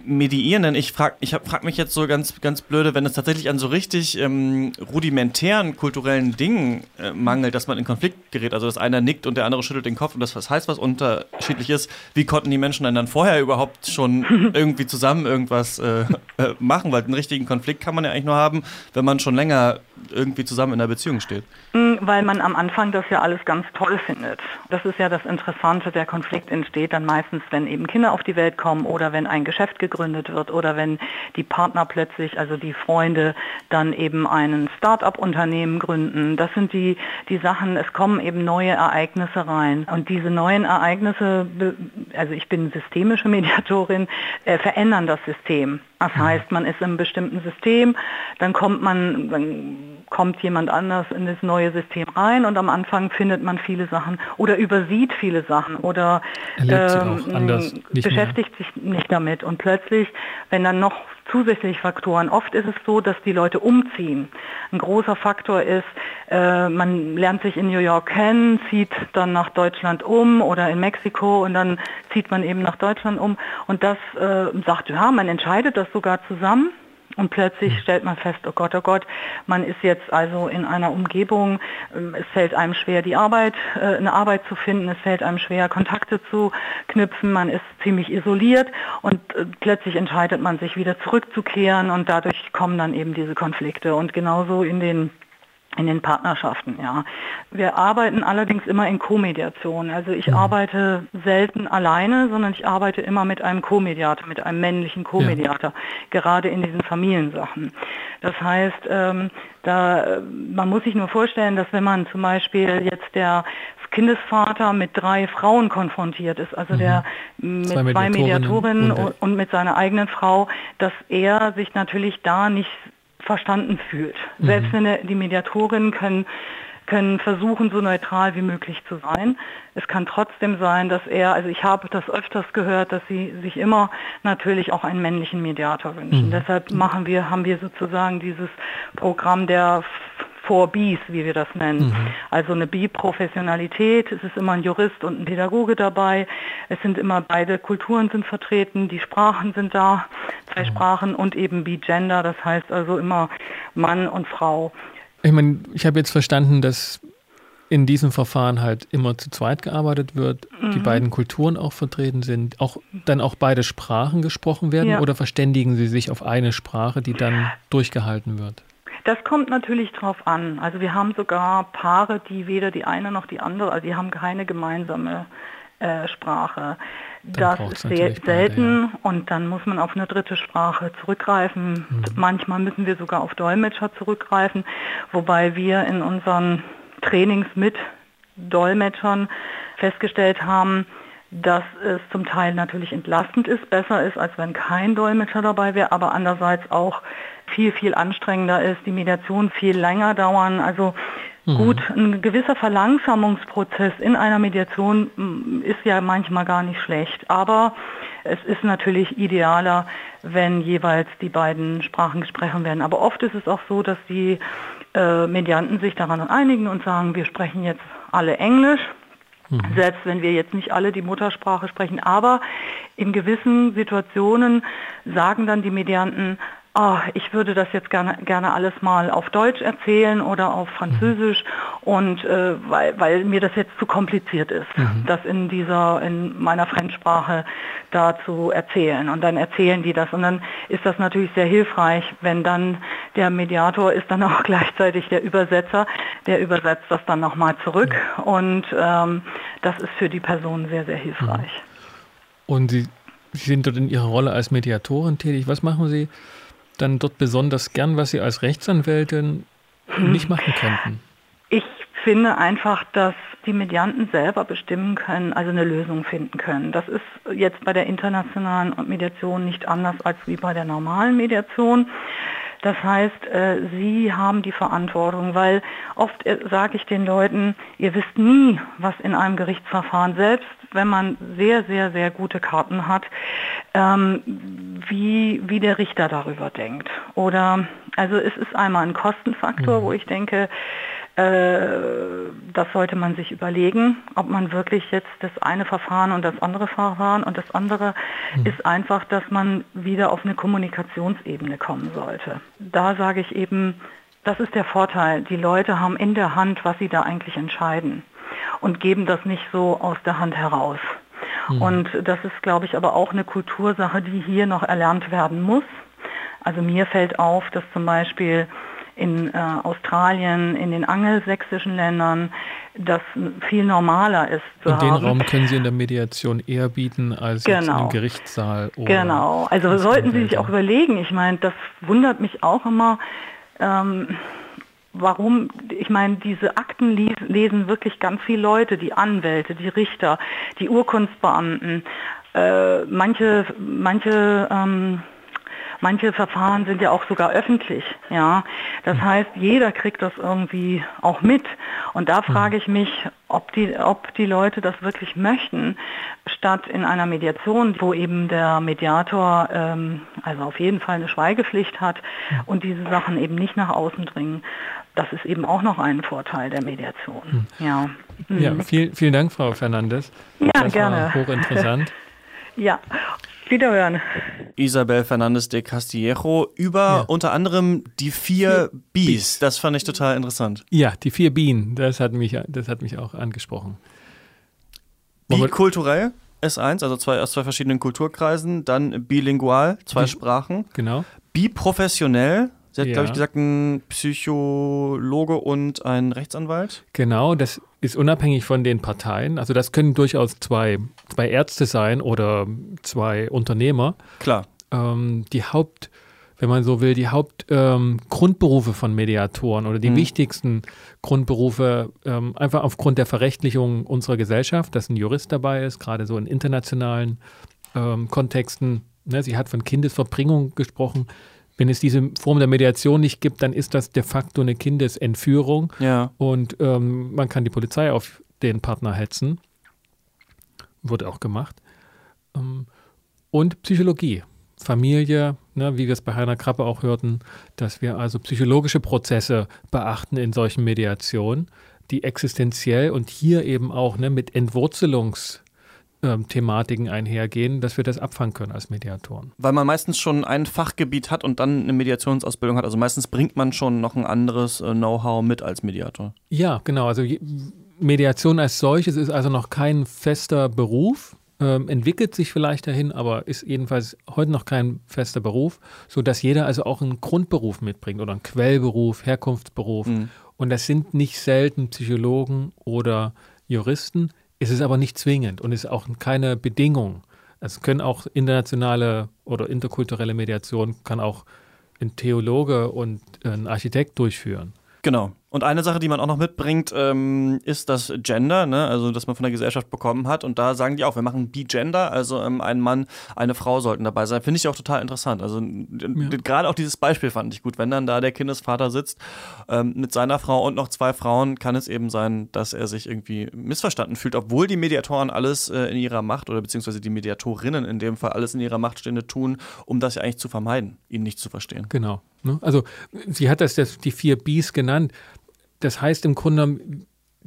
mediieren? Denn ich frage ich frag mich jetzt so ganz, ganz blöde, wenn es tatsächlich an so richtig ähm, rudimentären kulturellen Dingen äh, mangelt, dass man in Konflikt gerät, also dass einer nickt und der andere schüttelt den Kopf und das was heißt, was unterschiedlich ist, wie konnten die Menschen dann, dann vorher überhaupt schon [laughs] irgendwie zusammen irgendwas äh, äh, machen? Weil einen richtigen Konflikt kann man ja eigentlich nur haben, wenn man schon länger irgendwie zusammen in einer Beziehung steht. Mm, weil man am Anfang das ja alles ganz toll findet. Das ist ja das Interessante, der Konflikt entsteht dann meistens, wenn eben Kinder auf die Welt kommen oder wenn ein Geschäft gegründet wird oder wenn die Partner plötzlich, also die Freunde, dann eben ein Start-up-Unternehmen gründen. Das sind die, die Sachen, es kommen eben neue Ereignisse rein. Und diese neuen Ereignisse, also ich bin systemische [laughs] Mediatorin, äh, verändern das System. Das heißt, man ist im bestimmten System, dann kommt man, dann kommt jemand anders in das neue System rein und am Anfang findet man viele Sachen oder übersieht viele Sachen oder ähm, anders, beschäftigt mehr. sich nicht damit. Und plötzlich, wenn dann noch zusätzliche Faktoren, oft ist es so, dass die Leute umziehen. Ein großer Faktor ist, äh, man lernt sich in New York kennen, zieht dann nach Deutschland um oder in Mexiko und dann zieht man eben nach Deutschland um und das äh, sagt, ja, man entscheidet das sogar zusammen und plötzlich hm. stellt man fest, oh Gott, oh Gott, man ist jetzt also in einer Umgebung, ähm, es fällt einem schwer, die Arbeit, äh, eine Arbeit zu finden, es fällt einem schwer, Kontakte zu knüpfen, man ist ziemlich isoliert und äh, plötzlich entscheidet man sich wieder zurückzukehren und dadurch kommen dann eben diese Konflikte. Und genauso in den in den Partnerschaften, ja. Wir arbeiten allerdings immer in Co-Mediation. Also ich mhm. arbeite selten alleine, sondern ich arbeite immer mit einem Co-Mediator, mit einem männlichen Co-Mediator, ja. gerade in diesen Familiensachen. Das heißt, ähm, da, man muss sich nur vorstellen, dass wenn man zum Beispiel jetzt der Kindesvater mit drei Frauen konfrontiert ist, also mhm. der mit zwei, zwei Mediatorinnen und, und mit seiner eigenen Frau, dass er sich natürlich da nicht verstanden fühlt. Mhm. Selbst wenn die Mediatorinnen können können versuchen, so neutral wie möglich zu sein. Es kann trotzdem sein, dass er, also ich habe das öfters gehört, dass sie sich immer natürlich auch einen männlichen Mediator wünschen. Mhm. Deshalb machen wir, haben wir sozusagen dieses Programm der Four Bs, wie wir das nennen. Mhm. Also eine B-Professionalität, es ist immer ein Jurist und ein Pädagoge dabei, es sind immer beide Kulturen sind vertreten, die Sprachen sind da, zwei mhm. Sprachen und eben B-Gender, das heißt also immer Mann und Frau. Ich meine, ich habe jetzt verstanden, dass in diesem Verfahren halt immer zu zweit gearbeitet wird, mhm. die beiden Kulturen auch vertreten sind, auch dann auch beide Sprachen gesprochen werden ja. oder verständigen Sie sich auf eine Sprache, die dann durchgehalten wird? Das kommt natürlich drauf an. Also wir haben sogar Paare, die weder die eine noch die andere, also die haben keine gemeinsame äh, Sprache. Dann das ist sehr selten beide, ja. und dann muss man auf eine dritte Sprache zurückgreifen. Mhm. Manchmal müssen wir sogar auf Dolmetscher zurückgreifen, wobei wir in unseren Trainings mit Dolmetschern festgestellt haben, dass es zum Teil natürlich entlastend ist, besser ist, als wenn kein Dolmetscher dabei wäre, aber andererseits auch viel, viel anstrengender ist, die Mediation viel länger dauern. Also mhm. gut, ein gewisser Verlangsamungsprozess in einer Mediation mm, ist ja manchmal gar nicht schlecht, aber es ist natürlich idealer, wenn jeweils die beiden Sprachen gesprochen werden. Aber oft ist es auch so, dass die äh, Medianten sich daran einigen und sagen, wir sprechen jetzt alle Englisch. Mhm. Selbst wenn wir jetzt nicht alle die Muttersprache sprechen, aber in gewissen Situationen sagen dann die Medianten, oh, ich würde das jetzt gerne, gerne alles mal auf Deutsch erzählen oder auf Französisch und äh, weil, weil mir das jetzt zu kompliziert ist, mhm. das in dieser, in meiner Fremdsprache da zu erzählen. Und dann erzählen die das und dann ist das natürlich sehr hilfreich, wenn dann der Mediator ist dann [laughs] auch gleichzeitig der Übersetzer, der übersetzt das dann nochmal zurück mhm. und ähm, das ist für die Person sehr, sehr hilfreich. Mhm. Und Sie, Sie sind dort in Ihrer Rolle als Mediatorin tätig. Was machen Sie? Dann dort besonders gern, was Sie als Rechtsanwältin nicht machen könnten? Ich finde einfach, dass die Medianten selber bestimmen können, also eine Lösung finden können. Das ist jetzt bei der internationalen Mediation nicht anders als wie bei der normalen Mediation. Das heißt, äh, sie haben die Verantwortung, weil oft äh, sage ich den Leuten, ihr wisst nie, was in einem Gerichtsverfahren, selbst wenn man sehr, sehr, sehr gute Karten hat, ähm, wie, wie der Richter darüber denkt. Oder, also es ist einmal ein Kostenfaktor, mhm. wo ich denke, äh, das sollte man sich überlegen, ob man wirklich jetzt das eine Verfahren und das andere Verfahren und das andere mhm. ist einfach, dass man wieder auf eine Kommunikationsebene kommen sollte. Da sage ich eben, das ist der Vorteil. Die Leute haben in der Hand, was sie da eigentlich entscheiden und geben das nicht so aus der Hand heraus. Mhm. Und das ist, glaube ich, aber auch eine Kultursache, die hier noch erlernt werden muss. Also mir fällt auf, dass zum Beispiel in äh, Australien, in den angelsächsischen Ländern, das viel normaler ist. Zu Und den haben. Raum können Sie in der Mediation eher bieten als genau. in einem Gerichtssaal. genau, also sollten Sie sich auch überlegen. Ich meine, das wundert mich auch immer. Ähm, warum, ich meine, diese Akten lesen wirklich ganz viele Leute, die Anwälte, die Richter, die Urkundsbeamten, äh, manche, manche ähm, Manche Verfahren sind ja auch sogar öffentlich. Ja, das mhm. heißt, jeder kriegt das irgendwie auch mit. Und da frage ich mich, ob die, ob die Leute das wirklich möchten, statt in einer Mediation, wo eben der Mediator ähm, also auf jeden Fall eine Schweigepflicht hat und diese Sachen eben nicht nach außen dringen. Das ist eben auch noch ein Vorteil der Mediation. Hm. Ja, ja viel, vielen Dank, Frau Fernandes. Ja, das gerne. War hochinteressant. [laughs] ja. Wiederhören. Isabel Fernandes de Castillejo über ja. unter anderem die vier Bs. Das fand ich total interessant. Ja, die vier Bienen, das hat mich, das hat mich auch angesprochen. Bikulturell S1, also zwei, aus zwei verschiedenen Kulturkreisen, dann bilingual, zwei Sprachen. Genau. Biprofessionell, Sie hat, Ja. glaube ich, gesagt, ein Psychologe und ein Rechtsanwalt. Genau, das ist unabhängig von den Parteien. Also das können durchaus zwei, zwei Ärzte sein oder zwei Unternehmer. Klar. Ähm, die Haupt, wenn man so will, die Hauptgrundberufe ähm, von Mediatoren oder die Mhm. wichtigsten Grundberufe, ähm, einfach aufgrund der Verrechtlichung unserer Gesellschaft, dass ein Jurist dabei ist, gerade so in internationalen ähm, Kontexten. Ne, sie hat von Kindesverbringung gesprochen. Wenn es diese Form der Mediation nicht gibt, dann ist das de facto eine Kindesentführung Ja. und ähm, man kann die Polizei auf den Partner hetzen. Wurde auch gemacht. Ähm, und Psychologie. Familie, ne, wie wir es bei Heiner Krappe auch hörten, dass wir also psychologische Prozesse beachten in solchen Mediationen, die existenziell und hier eben auch ne, mit Entwurzelungsthematiken einhergehen, dass wir das abfangen können als Mediatoren. Weil man meistens schon ein Fachgebiet hat und dann eine Mediationsausbildung hat. Also meistens bringt man schon noch ein anderes äh, Know-how mit als Mediator. Ja, genau. Also Mediation als solches ist also noch kein fester Beruf, ähm, entwickelt sich vielleicht dahin, aber ist jedenfalls heute noch kein fester Beruf, sodass jeder also auch einen Grundberuf mitbringt oder einen Quellberuf, Herkunftsberuf. Mhm. Und das sind nicht selten Psychologen oder Juristen. Es ist aber nicht zwingend und ist auch keine Bedingung. Es können auch internationale oder interkulturelle Mediation kann auch ein Theologe und ein Architekt durchführen. Genau. Und eine Sache, die man auch noch mitbringt, ähm, ist das Gender, ne? also das man von der Gesellschaft bekommen hat. Und da sagen die auch, wir machen Bi-Gender, also ähm, ein Mann, eine Frau sollten dabei sein. Finde ich auch total interessant. Also n- gerade auch dieses Beispiel fand ich gut. Wenn dann da der Kindesvater sitzt ähm, mit seiner Frau und noch zwei Frauen, kann es eben sein, dass er sich irgendwie missverstanden fühlt, obwohl die Mediatoren alles äh, in ihrer Macht oder beziehungsweise die Mediatorinnen in dem Fall alles in ihrer Macht Stehende tun, um das ja eigentlich zu vermeiden, ihn nicht zu verstehen. Genau. Ne? Also sie hat das, das die vier Bs genannt. Das heißt im Grunde,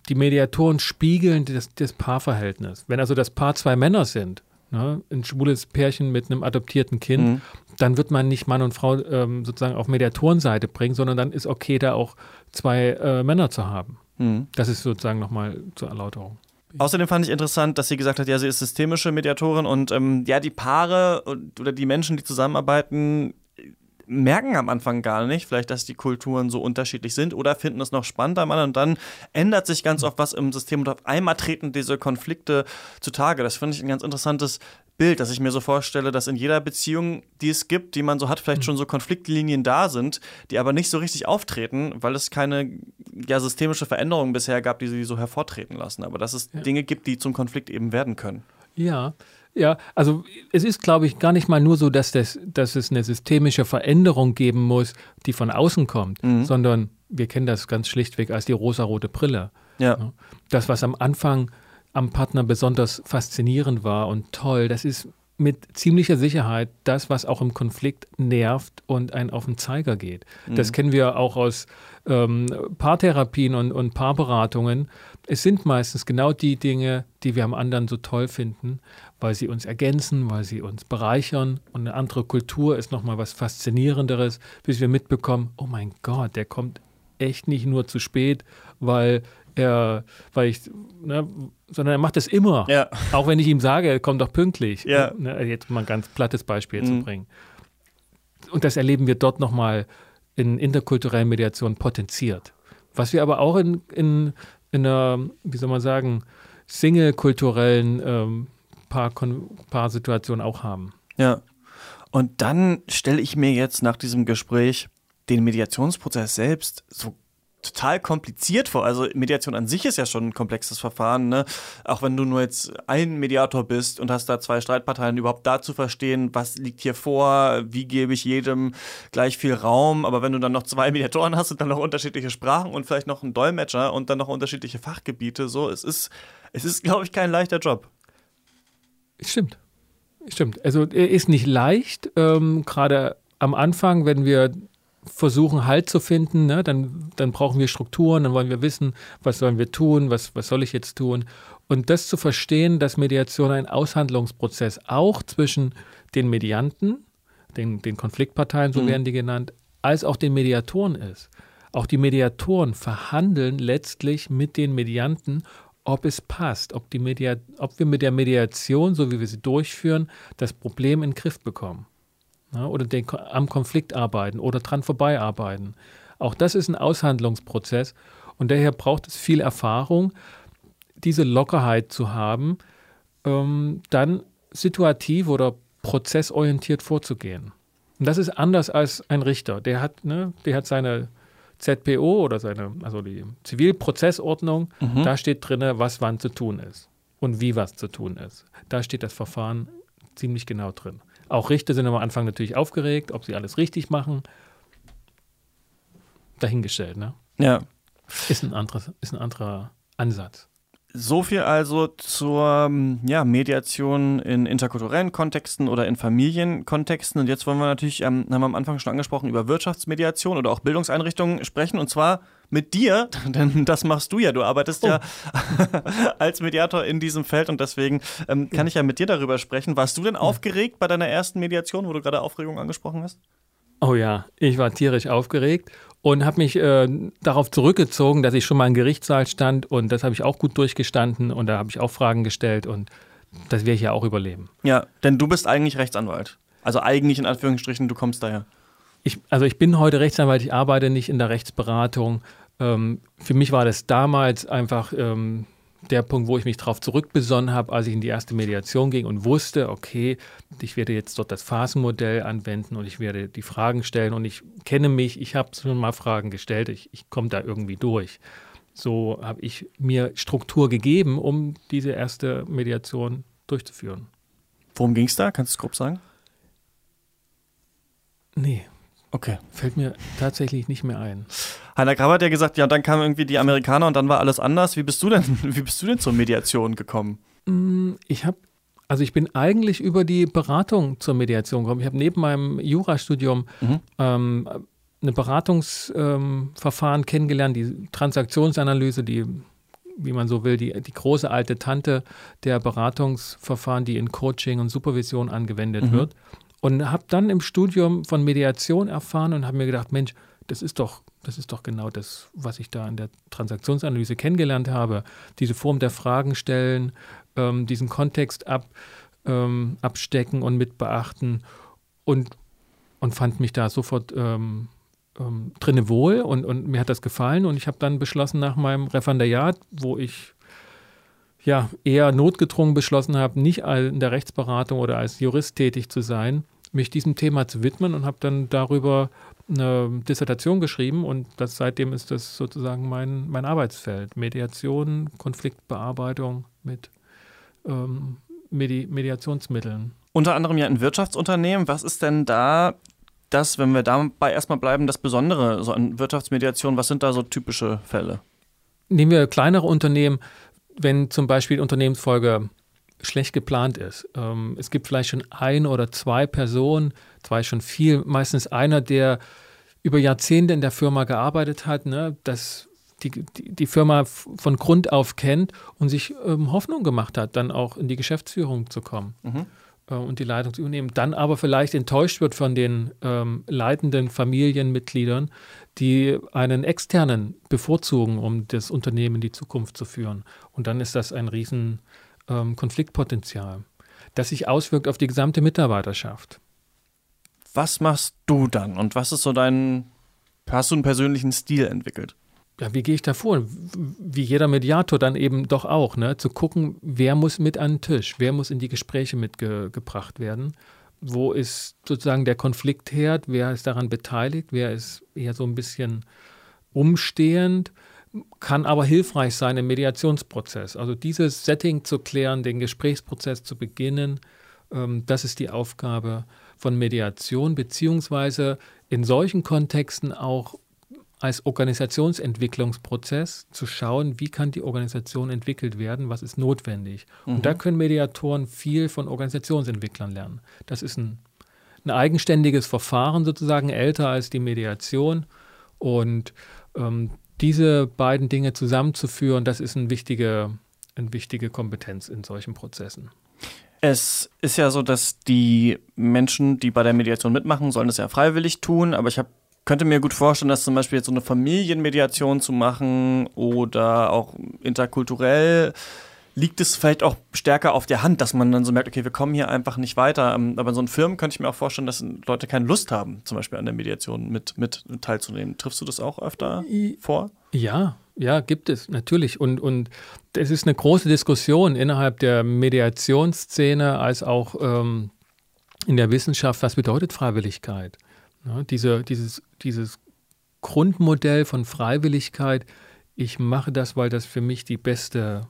die Mediatoren spiegeln das, das Paarverhältnis. Wenn also das Paar zwei Männer sind, ne, ein schwules Pärchen mit einem adoptierten Kind, Mhm. dann wird man nicht Mann und Frau ähm, sozusagen auf Mediatorenseite bringen, sondern dann ist okay, da auch zwei äh, Männer zu haben. Mhm. Das ist sozusagen nochmal zur Erläuterung. Außerdem fand ich interessant, dass sie gesagt hat, ja, sie ist systemische Mediatorin und ähm, ja, die Paare oder die Menschen, die zusammenarbeiten, merken am Anfang gar nicht, vielleicht, dass die Kulturen so unterschiedlich sind oder finden es noch spannend am anderen und dann ändert sich ganz oft was im System und auf einmal treten diese Konflikte zutage. Das finde ich ein ganz interessantes Bild, dass ich mir so vorstelle, dass in jeder Beziehung, die es gibt, die man so hat, vielleicht schon so Konfliktlinien da sind, die aber nicht so richtig auftreten, weil es keine ja, systemische Veränderungen bisher gab, die sie so hervortreten lassen. Aber dass es Dinge gibt, die zum Konflikt eben werden können. Ja, ja, also es ist, glaube ich, gar nicht mal nur so, dass, das, dass es eine systemische Veränderung geben muss, die von außen kommt, sondern wir kennen das ganz schlichtweg als die rosarote Brille. Ja. Das, was am Anfang am Partner besonders faszinierend war und toll, das ist mit ziemlicher Sicherheit das, was auch im Konflikt nervt und einen auf den Zeiger geht. Das kennen wir auch aus ähm, Paartherapien und, und Paarberatungen. Es sind meistens genau die Dinge, die wir am anderen so toll finden, weil sie uns ergänzen, weil sie uns bereichern. Und eine andere Kultur ist nochmal was Faszinierenderes, bis wir mitbekommen, oh mein Gott, der kommt echt nicht nur zu spät, weil er, weil ich, ne, sondern er macht das immer. Ja. Auch wenn ich ihm sage, er kommt doch pünktlich. Ja. Ne, jetzt mal ein ganz plattes Beispiel zu Mhm. bringen. Und das erleben wir dort nochmal in interkulturellen Mediationen potenziert. Was wir aber auch in, in, in einer, wie soll man sagen, single-kulturellen ähm, Paar- Paarsituation auch haben. Ja. Und dann stelle ich mir jetzt nach diesem Gespräch den Mediationsprozess selbst so total kompliziert vor. Also Mediation an sich ist ja schon ein komplexes Verfahren, ne? Auch wenn du nur jetzt ein Mediator bist und hast da zwei Streitparteien, überhaupt da zu verstehen, was liegt hier vor, wie gebe ich jedem gleich viel Raum. Aber wenn du dann noch zwei [laughs] Mediatoren hast und dann noch unterschiedliche Sprachen und vielleicht noch einen Dolmetscher und dann noch unterschiedliche Fachgebiete, so, es ist, es ist, glaube ich, kein leichter Job. Stimmt. Stimmt. Also er ist nicht leicht. Ähm, Gerade am Anfang, wenn wir versuchen, Halt zu finden, ne, dann, dann brauchen wir Strukturen, dann wollen wir wissen, was sollen wir tun, was, was soll ich jetzt tun. Und das zu verstehen, dass Mediation ein Aushandlungsprozess auch zwischen den Medianten, den, den Konfliktparteien, so Mhm. werden die genannt, als auch den Mediatoren ist. Auch die Mediatoren verhandeln letztlich mit den Medianten, ob es passt, ob, die Media ob wir mit der Mediation, so wie wir sie durchführen, das Problem in den Griff bekommen. ja, oder den, am Konflikt arbeiten oder dran vorbeiarbeiten. Auch das ist ein Aushandlungsprozess und daher braucht es viel Erfahrung, diese Lockerheit zu haben, ähm, dann situativ oder prozessorientiert vorzugehen. Und das ist anders als ein Richter. Der hat, ne, der hat seine ZPO oder seine, also die Zivilprozessordnung, mhm. da steht drin, was wann zu tun ist und wie was zu tun ist. Da steht das Verfahren ziemlich genau drin. Auch Richter sind am Anfang natürlich aufgeregt, ob sie alles richtig machen. Dahingestellt, ne? Ja. Ist ein, anderes, ist ein anderer Ansatz. So viel also zur ähm, ja, Mediation in interkulturellen Kontexten oder in Familienkontexten. Und jetzt wollen wir natürlich, ähm, haben wir am Anfang schon angesprochen, über Wirtschaftsmediation oder auch Bildungseinrichtungen sprechen. Und zwar mit dir, [laughs] denn das machst du ja. Du arbeitest oh. ja [laughs] als Mediator in diesem Feld und deswegen ähm, kann ich ja mit dir darüber sprechen. Warst du denn aufgeregt bei deiner ersten Mediation, wo du gerade Aufregung angesprochen hast? Oh ja, ich war tierisch aufgeregt und habe mich äh, darauf zurückgezogen, dass ich schon mal im Gerichtssaal stand und das habe ich auch gut durchgestanden und da habe ich auch Fragen gestellt und das werde ich ja auch überleben. Ja, denn du bist eigentlich Rechtsanwalt. Also eigentlich in Anführungsstrichen, du kommst daher. Ich, also ich bin heute Rechtsanwalt, ich arbeite nicht in der Rechtsberatung. Ähm, für mich war das damals einfach ähm, der Punkt, wo ich mich darauf zurückbesonnen habe, als ich in die erste Mediation ging und wusste, okay, ich werde jetzt dort das Phasenmodell anwenden und ich werde die Fragen stellen und ich kenne mich, ich habe schon mal Fragen gestellt, ich, ich komme da irgendwie durch. So habe ich mir Struktur gegeben, um diese erste Mediation durchzuführen. Worum ging es da? Kannst du es grob sagen? Nee. Okay. Fällt mir tatsächlich nicht mehr ein. Heiner Grab hat ja gesagt, ja, dann kamen irgendwie die Amerikaner und dann war alles anders. Wie bist du denn, [laughs] wie bist du denn zur Mediation gekommen? Mm, ich habe, also ich bin eigentlich über die Beratung zur Mediation gekommen. Ich habe neben meinem Jurastudium mhm. ähm, eine Beratungsverfahren ähm, kennengelernt, die Transaktionsanalyse, die wie man so will, die, die große alte Tante der Beratungsverfahren, die in Coaching und Supervision angewendet mhm. wird. Und habe dann im Studium von Mediation erfahren und habe mir gedacht, Mensch, das ist doch, das ist doch genau das, was ich da in der Transaktionsanalyse kennengelernt habe. Diese Form der Fragen stellen, ähm, diesen Kontext ab, ähm, abstecken und mit beachten und, und fand mich da sofort ähm, ähm, drinne wohl und, und mir hat das gefallen und ich habe dann beschlossen nach meinem Referendariat, wo ich ja eher notgedrungen beschlossen habe, nicht in der Rechtsberatung oder als Jurist tätig zu sein, mich diesem Thema zu widmen und habe dann darüber eine Dissertation geschrieben und das, seitdem ist das sozusagen mein, mein Arbeitsfeld. Mediation, Konfliktbearbeitung mit ähm, Medi Mediationsmitteln. Unter anderem ja ein Wirtschaftsunternehmen. Was ist denn da das, wenn wir dabei erstmal bleiben, das Besondere so an Wirtschaftsmediation? Was sind da so typische Fälle? Nehmen wir kleinere Unternehmen, wenn zum Beispiel Unternehmensfolge schlecht geplant ist. Ähm, es gibt vielleicht schon ein oder zwei Personen, zwei schon viel, meistens einer, der über Jahrzehnte in der Firma gearbeitet hat, ne, das die, die, die, Firma von Grund auf kennt und sich ähm, Hoffnung gemacht hat, dann auch in die Geschäftsführung zu kommen mhm. äh, und die Leitung zu übernehmen. Dann aber vielleicht enttäuscht wird von den ähm, leitenden Familienmitgliedern, die einen externen bevorzugen, um das Unternehmen in die Zukunft zu führen. Und dann ist das ein riesen ähm, Konfliktpotenzial, das sich auswirkt auf die gesamte Mitarbeiterschaft. Was machst du dann und was ist so dein, hast du einen persönlichen Stil entwickelt? Ja, wie gehe ich da vor? Wie jeder Mediator dann eben doch auch, ne? zu gucken, wer muss mit an den Tisch, wer muss in die Gespräche mitgebracht werden, wo ist sozusagen der Konfliktherd, wer ist daran beteiligt, wer ist eher so ein bisschen umstehend kann aber hilfreich sein im Mediationsprozess. Also dieses Setting zu klären, den Gesprächsprozess zu beginnen, ähm, das ist die Aufgabe von Mediation, beziehungsweise in solchen Kontexten auch als Organisationsentwicklungsprozess zu schauen, wie kann die Organisation entwickelt werden, was ist notwendig. Mhm. Und da können Mediatoren viel von Organisationsentwicklern lernen. Das ist ein, ein eigenständiges Verfahren sozusagen, älter als die Mediation. Und ähm, diese beiden Dinge zusammenzuführen, das ist eine wichtige, eine wichtige Kompetenz in solchen Prozessen. Es ist ja so, dass die Menschen, die bei der Mediation mitmachen, sollen das ja freiwillig tun, aber ich hab, könnte mir gut vorstellen, dass zum Beispiel jetzt so eine Familienmediation zu machen oder auch interkulturell liegt es vielleicht auch stärker auf der Hand, dass man dann so merkt, okay, wir kommen hier einfach nicht weiter. Ähm, aber in so einem Firmen könnte ich mir auch vorstellen, dass Leute keine Lust haben, zum Beispiel an der Mediation mit, mit teilzunehmen. Triffst du das auch öfter vor? Ja, ja, gibt es natürlich. Und, und es ist eine große Diskussion innerhalb der Mediationsszene als auch ähm, in der Wissenschaft, was bedeutet Freiwilligkeit? Ja, diese, dieses, dieses Grundmodell von Freiwilligkeit, ich mache das, weil das für mich die beste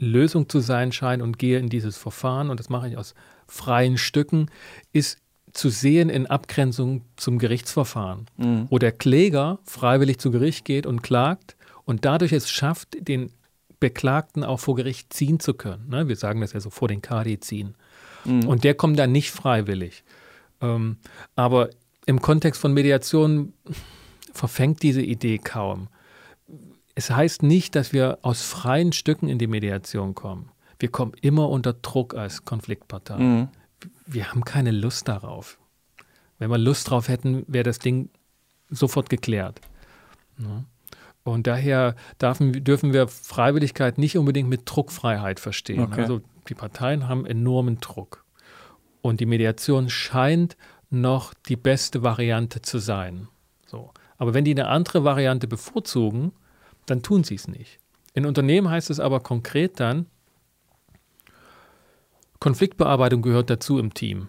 Lösung zu sein scheint und gehe in dieses Verfahren und das mache ich aus freien Stücken, ist zu sehen in Abgrenzung zum Gerichtsverfahren, mhm. wo der Kläger freiwillig zu Gericht geht und klagt und dadurch es schafft, den Beklagten auch vor Gericht ziehen zu können. Ne? Wir sagen das ja so vor den Kadi ziehen. Mhm. Und der kommt dann nicht freiwillig. Ähm, aber im Kontext von Mediation verfängt diese Idee kaum. Es heißt nicht, dass wir aus freien Stücken in die Mediation kommen. Wir kommen immer unter Druck als Konfliktpartei. Mhm. Wir haben keine Lust darauf. Wenn wir Lust drauf hätten, wäre das Ding sofort geklärt. Ja. Und daher dürfen, dürfen wir Freiwilligkeit nicht unbedingt mit Druckfreiheit verstehen. Okay. Also die Parteien haben enormen Druck. Und die Mediation scheint noch die beste Variante zu sein. So. Aber wenn die eine andere Variante bevorzugen, dann tun sie es nicht. In Unternehmen heißt es aber konkret dann, Konfliktbearbeitung gehört dazu im Team.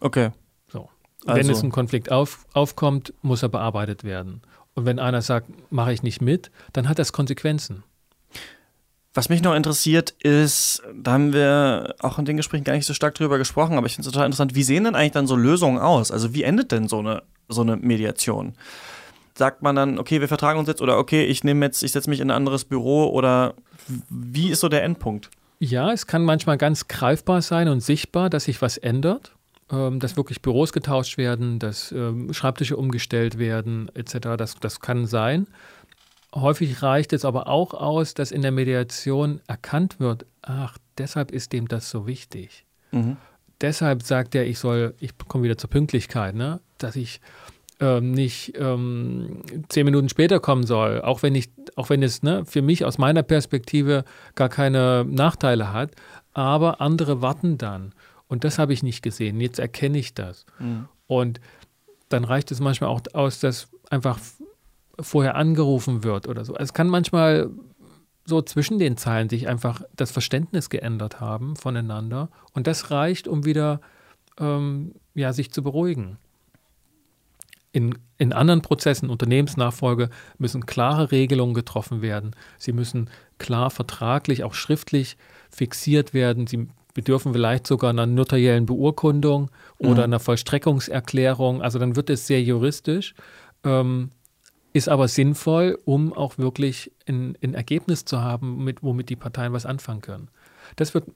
Okay. So. Also. Wenn es ein Konflikt auf, aufkommt, muss er bearbeitet werden. Und wenn einer sagt, mache ich nicht mit, dann hat das Konsequenzen. Was mich noch interessiert ist, da haben wir auch in den Gesprächen gar nicht so stark drüber gesprochen, aber ich finde es total interessant, wie sehen denn eigentlich dann so Lösungen aus? Also wie endet denn so eine, so eine Mediation? Sagt man dann, okay, wir vertragen uns jetzt oder okay, ich nehme jetzt, ich setze mich in ein anderes Büro oder wie ist so der Endpunkt? Ja, es kann manchmal ganz greifbar sein und sichtbar, dass sich was ändert, ähm, dass wirklich Büros getauscht werden, dass ähm, Schreibtische umgestellt werden, etc. Das, das kann sein. Häufig reicht es aber auch aus, dass in der Mediation erkannt wird, ach, deshalb ist dem das so wichtig. Mhm. Deshalb sagt er, ich soll, ich komme wieder zur Pünktlichkeit, ne? dass ich ähm, nicht ähm, zehn Minuten später kommen soll, auch wenn ich, auch wenn es ne, für mich aus meiner Perspektive gar keine Nachteile hat, aber andere warten dann. Und das habe ich nicht gesehen. Jetzt erkenne ich das. Mhm. Und dann reicht es manchmal auch aus, dass einfach vorher angerufen wird oder so. Es kann manchmal so zwischen den Zeilen sich einfach das Verständnis geändert haben voneinander. Und das reicht, um wieder ähm, ja, sich zu beruhigen. In, in anderen Prozessen, Unternehmensnachfolge, müssen klare Regelungen getroffen werden. Sie müssen klar vertraglich, auch schriftlich fixiert werden. Sie bedürfen vielleicht sogar einer notariellen Beurkundung oder mhm. einer Vollstreckungserklärung. Also dann wird es sehr juristisch, ähm, ist aber sinnvoll, um auch wirklich ein, ein Ergebnis zu haben, mit, womit die Parteien was anfangen können. Das wird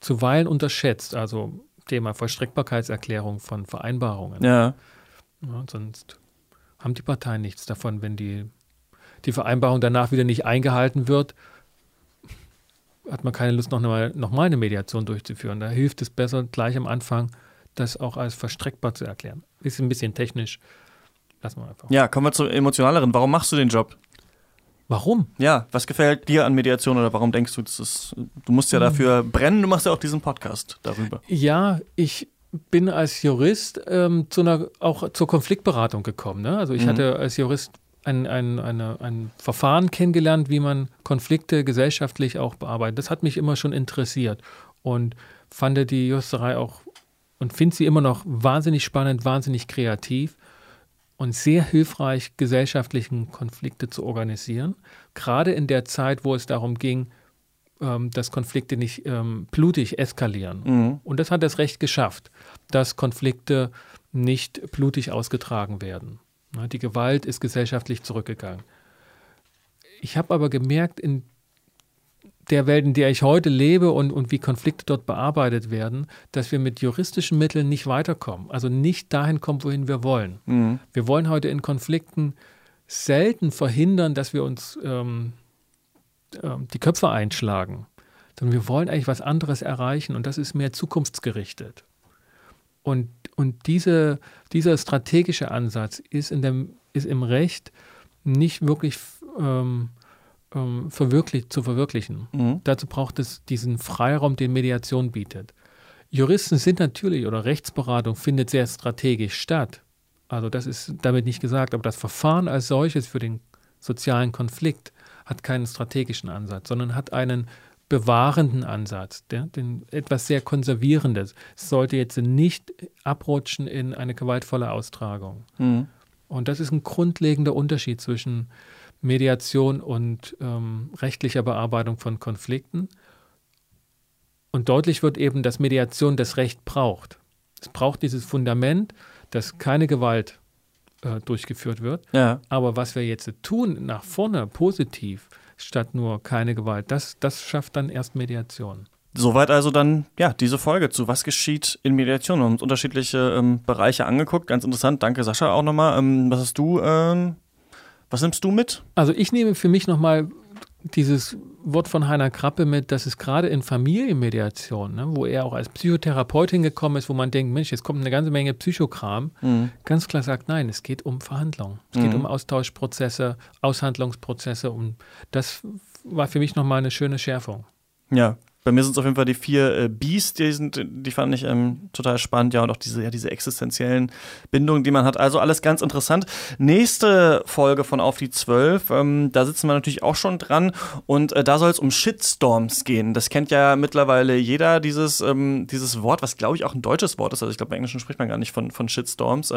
zuweilen unterschätzt, also Thema Vollstreckbarkeitserklärung von Vereinbarungen. Ja. Ja, sonst haben die Parteien nichts davon, wenn die, die Vereinbarung danach wieder nicht eingehalten wird, hat man keine Lust, noch, eine, noch mal eine Mediation durchzuführen. Da hilft es besser, gleich am Anfang das auch als verstreckbar zu erklären. Ist ein bisschen technisch. Lassen wir einfach. Ja, kommen wir zur emotionaleren. Warum machst du den Job? Warum? Ja, was gefällt dir an Mediation oder warum denkst du, das ist, du musst ja hm. dafür brennen, du machst ja auch diesen Podcast darüber. Ja, ich bin als Jurist ähm, zu einer, auch zur Konfliktberatung gekommen. Ne? Also ich mhm. hatte als Jurist ein, ein, eine, ein Verfahren kennengelernt, wie man Konflikte gesellschaftlich auch bearbeitet. Das hat mich immer schon interessiert und fand die Juristerei auch und finde sie immer noch wahnsinnig spannend, wahnsinnig kreativ und sehr hilfreich, gesellschaftlichen Konflikte zu organisieren. Gerade in der Zeit, wo es darum ging, ähm, dass Konflikte nicht ähm, blutig eskalieren. Mhm. Und das hat das Recht geschafft, dass Konflikte nicht blutig ausgetragen werden. Die Gewalt ist gesellschaftlich zurückgegangen. Ich habe aber gemerkt, in der Welt, in der ich heute lebe und, und wie Konflikte dort bearbeitet werden, dass wir mit juristischen Mitteln nicht weiterkommen. Also nicht dahin kommen, wohin wir wollen. Mhm. Wir wollen heute in Konflikten selten verhindern, dass wir uns ähm, die Köpfe einschlagen, sondern wir wollen eigentlich was anderes erreichen und das ist mehr zukunftsgerichtet. Und, und diese, dieser strategische Ansatz ist, in dem, ist im Recht nicht wirklich ähm, ähm, verwirklicht, zu verwirklichen. Mhm. Dazu braucht es diesen Freiraum, den Mediation bietet. Juristen sind natürlich oder Rechtsberatung findet sehr strategisch statt. Also das ist damit nicht gesagt, aber das Verfahren als solches für den sozialen Konflikt hat keinen strategischen Ansatz, sondern hat einen bewahrenden Ansatz, der, den, etwas sehr Konservierendes. Es sollte jetzt nicht abrutschen in eine gewaltvolle Austragung. Mhm. Und das ist ein grundlegender Unterschied zwischen Mediation und ähm, rechtlicher Bearbeitung von Konflikten. Und deutlich wird eben, dass Mediation das Recht braucht. Es braucht dieses Fundament, dass keine Gewalt äh, durchgeführt wird. Ja. Aber was wir jetzt tun, nach vorne, positiv, statt nur keine Gewalt, das, das schafft dann erst Mediation. Soweit also dann, ja, diese Folge zu Was geschieht in Mediation. Wir haben uns unterschiedliche ähm, Bereiche angeguckt. Ganz interessant. Danke, Sascha, auch nochmal. Ähm, was hast du, ähm, was nimmst du mit? Also ich nehme für mich nochmal dieses Wort von Heiner Krappe mit, dass es gerade in Familienmediation, ne, wo er auch als Psychotherapeutin gekommen ist, wo man denkt, Mensch, jetzt kommt eine ganze Menge Psychokram, Mhm. ganz klar sagt, nein, es geht um Verhandlungen. Es geht Mhm. um Austauschprozesse, Aushandlungsprozesse und das war für mich nochmal eine schöne Schärfung. Ja, bei mir sind es auf jeden Fall die vier äh, Bs, die, sind, die fand ich ähm, total spannend, ja, und auch diese, ja, diese existenziellen Bindungen, die man hat. Also alles ganz interessant. Nächste Folge von Auf die Zwölf, ähm, da sitzen wir natürlich auch schon dran und äh, da soll es um Shitstorms gehen. Das kennt ja mittlerweile jeder, dieses, ähm, dieses Wort, was glaube ich auch ein deutsches Wort ist. Also ich glaube, im Englischen spricht man gar nicht von, von Shitstorms.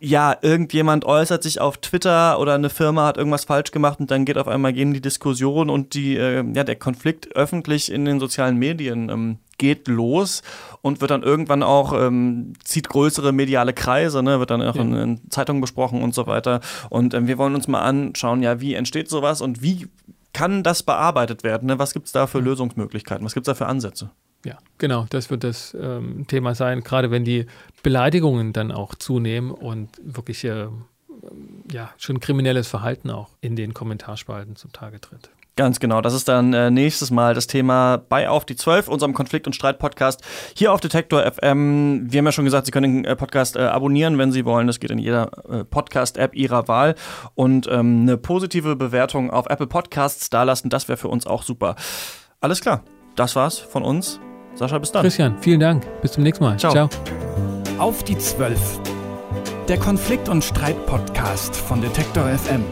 Ja, irgendjemand äußert sich auf Twitter oder eine Firma hat irgendwas falsch gemacht und dann geht auf einmal gehen die Diskussion und die, äh, ja, der Konflikt öffentlich in den sozialen Medien ähm, geht los und wird dann irgendwann auch, ähm, zieht größere mediale Kreise, ne, wird dann auch Ja. in, in Zeitungen besprochen und so weiter. Und ähm, wir wollen uns mal anschauen, ja, wie entsteht sowas und wie kann das bearbeitet werden? Ne? Was gibt es da für Lösungsmöglichkeiten? Was gibt es da für Ansätze? Ja, genau, das wird das ähm, Thema sein, gerade wenn die Beleidigungen dann auch zunehmen und wirklich äh, ja, schon kriminelles Verhalten auch in den Kommentarspalten zum Tage tritt. Ganz genau. Das ist dann äh, nächstes Mal das Thema bei Auf die 12, unserem Konflikt- und Streit-Podcast hier auf Detektor FM. Wir haben ja schon gesagt, Sie können den äh, Podcast äh, abonnieren, wenn Sie wollen. Das geht in jeder äh, Podcast-App Ihrer Wahl. Und ähm, eine positive Bewertung auf Apple Podcasts dalassen, das wäre für uns auch super. Alles klar. Das war's von uns. Sascha, bis dann. Christian, vielen Dank. Bis zum nächsten Mal. Ciao. Ciao. Auf die Zwölf. Der Konflikt- und Streit-Podcast von Detektor FM.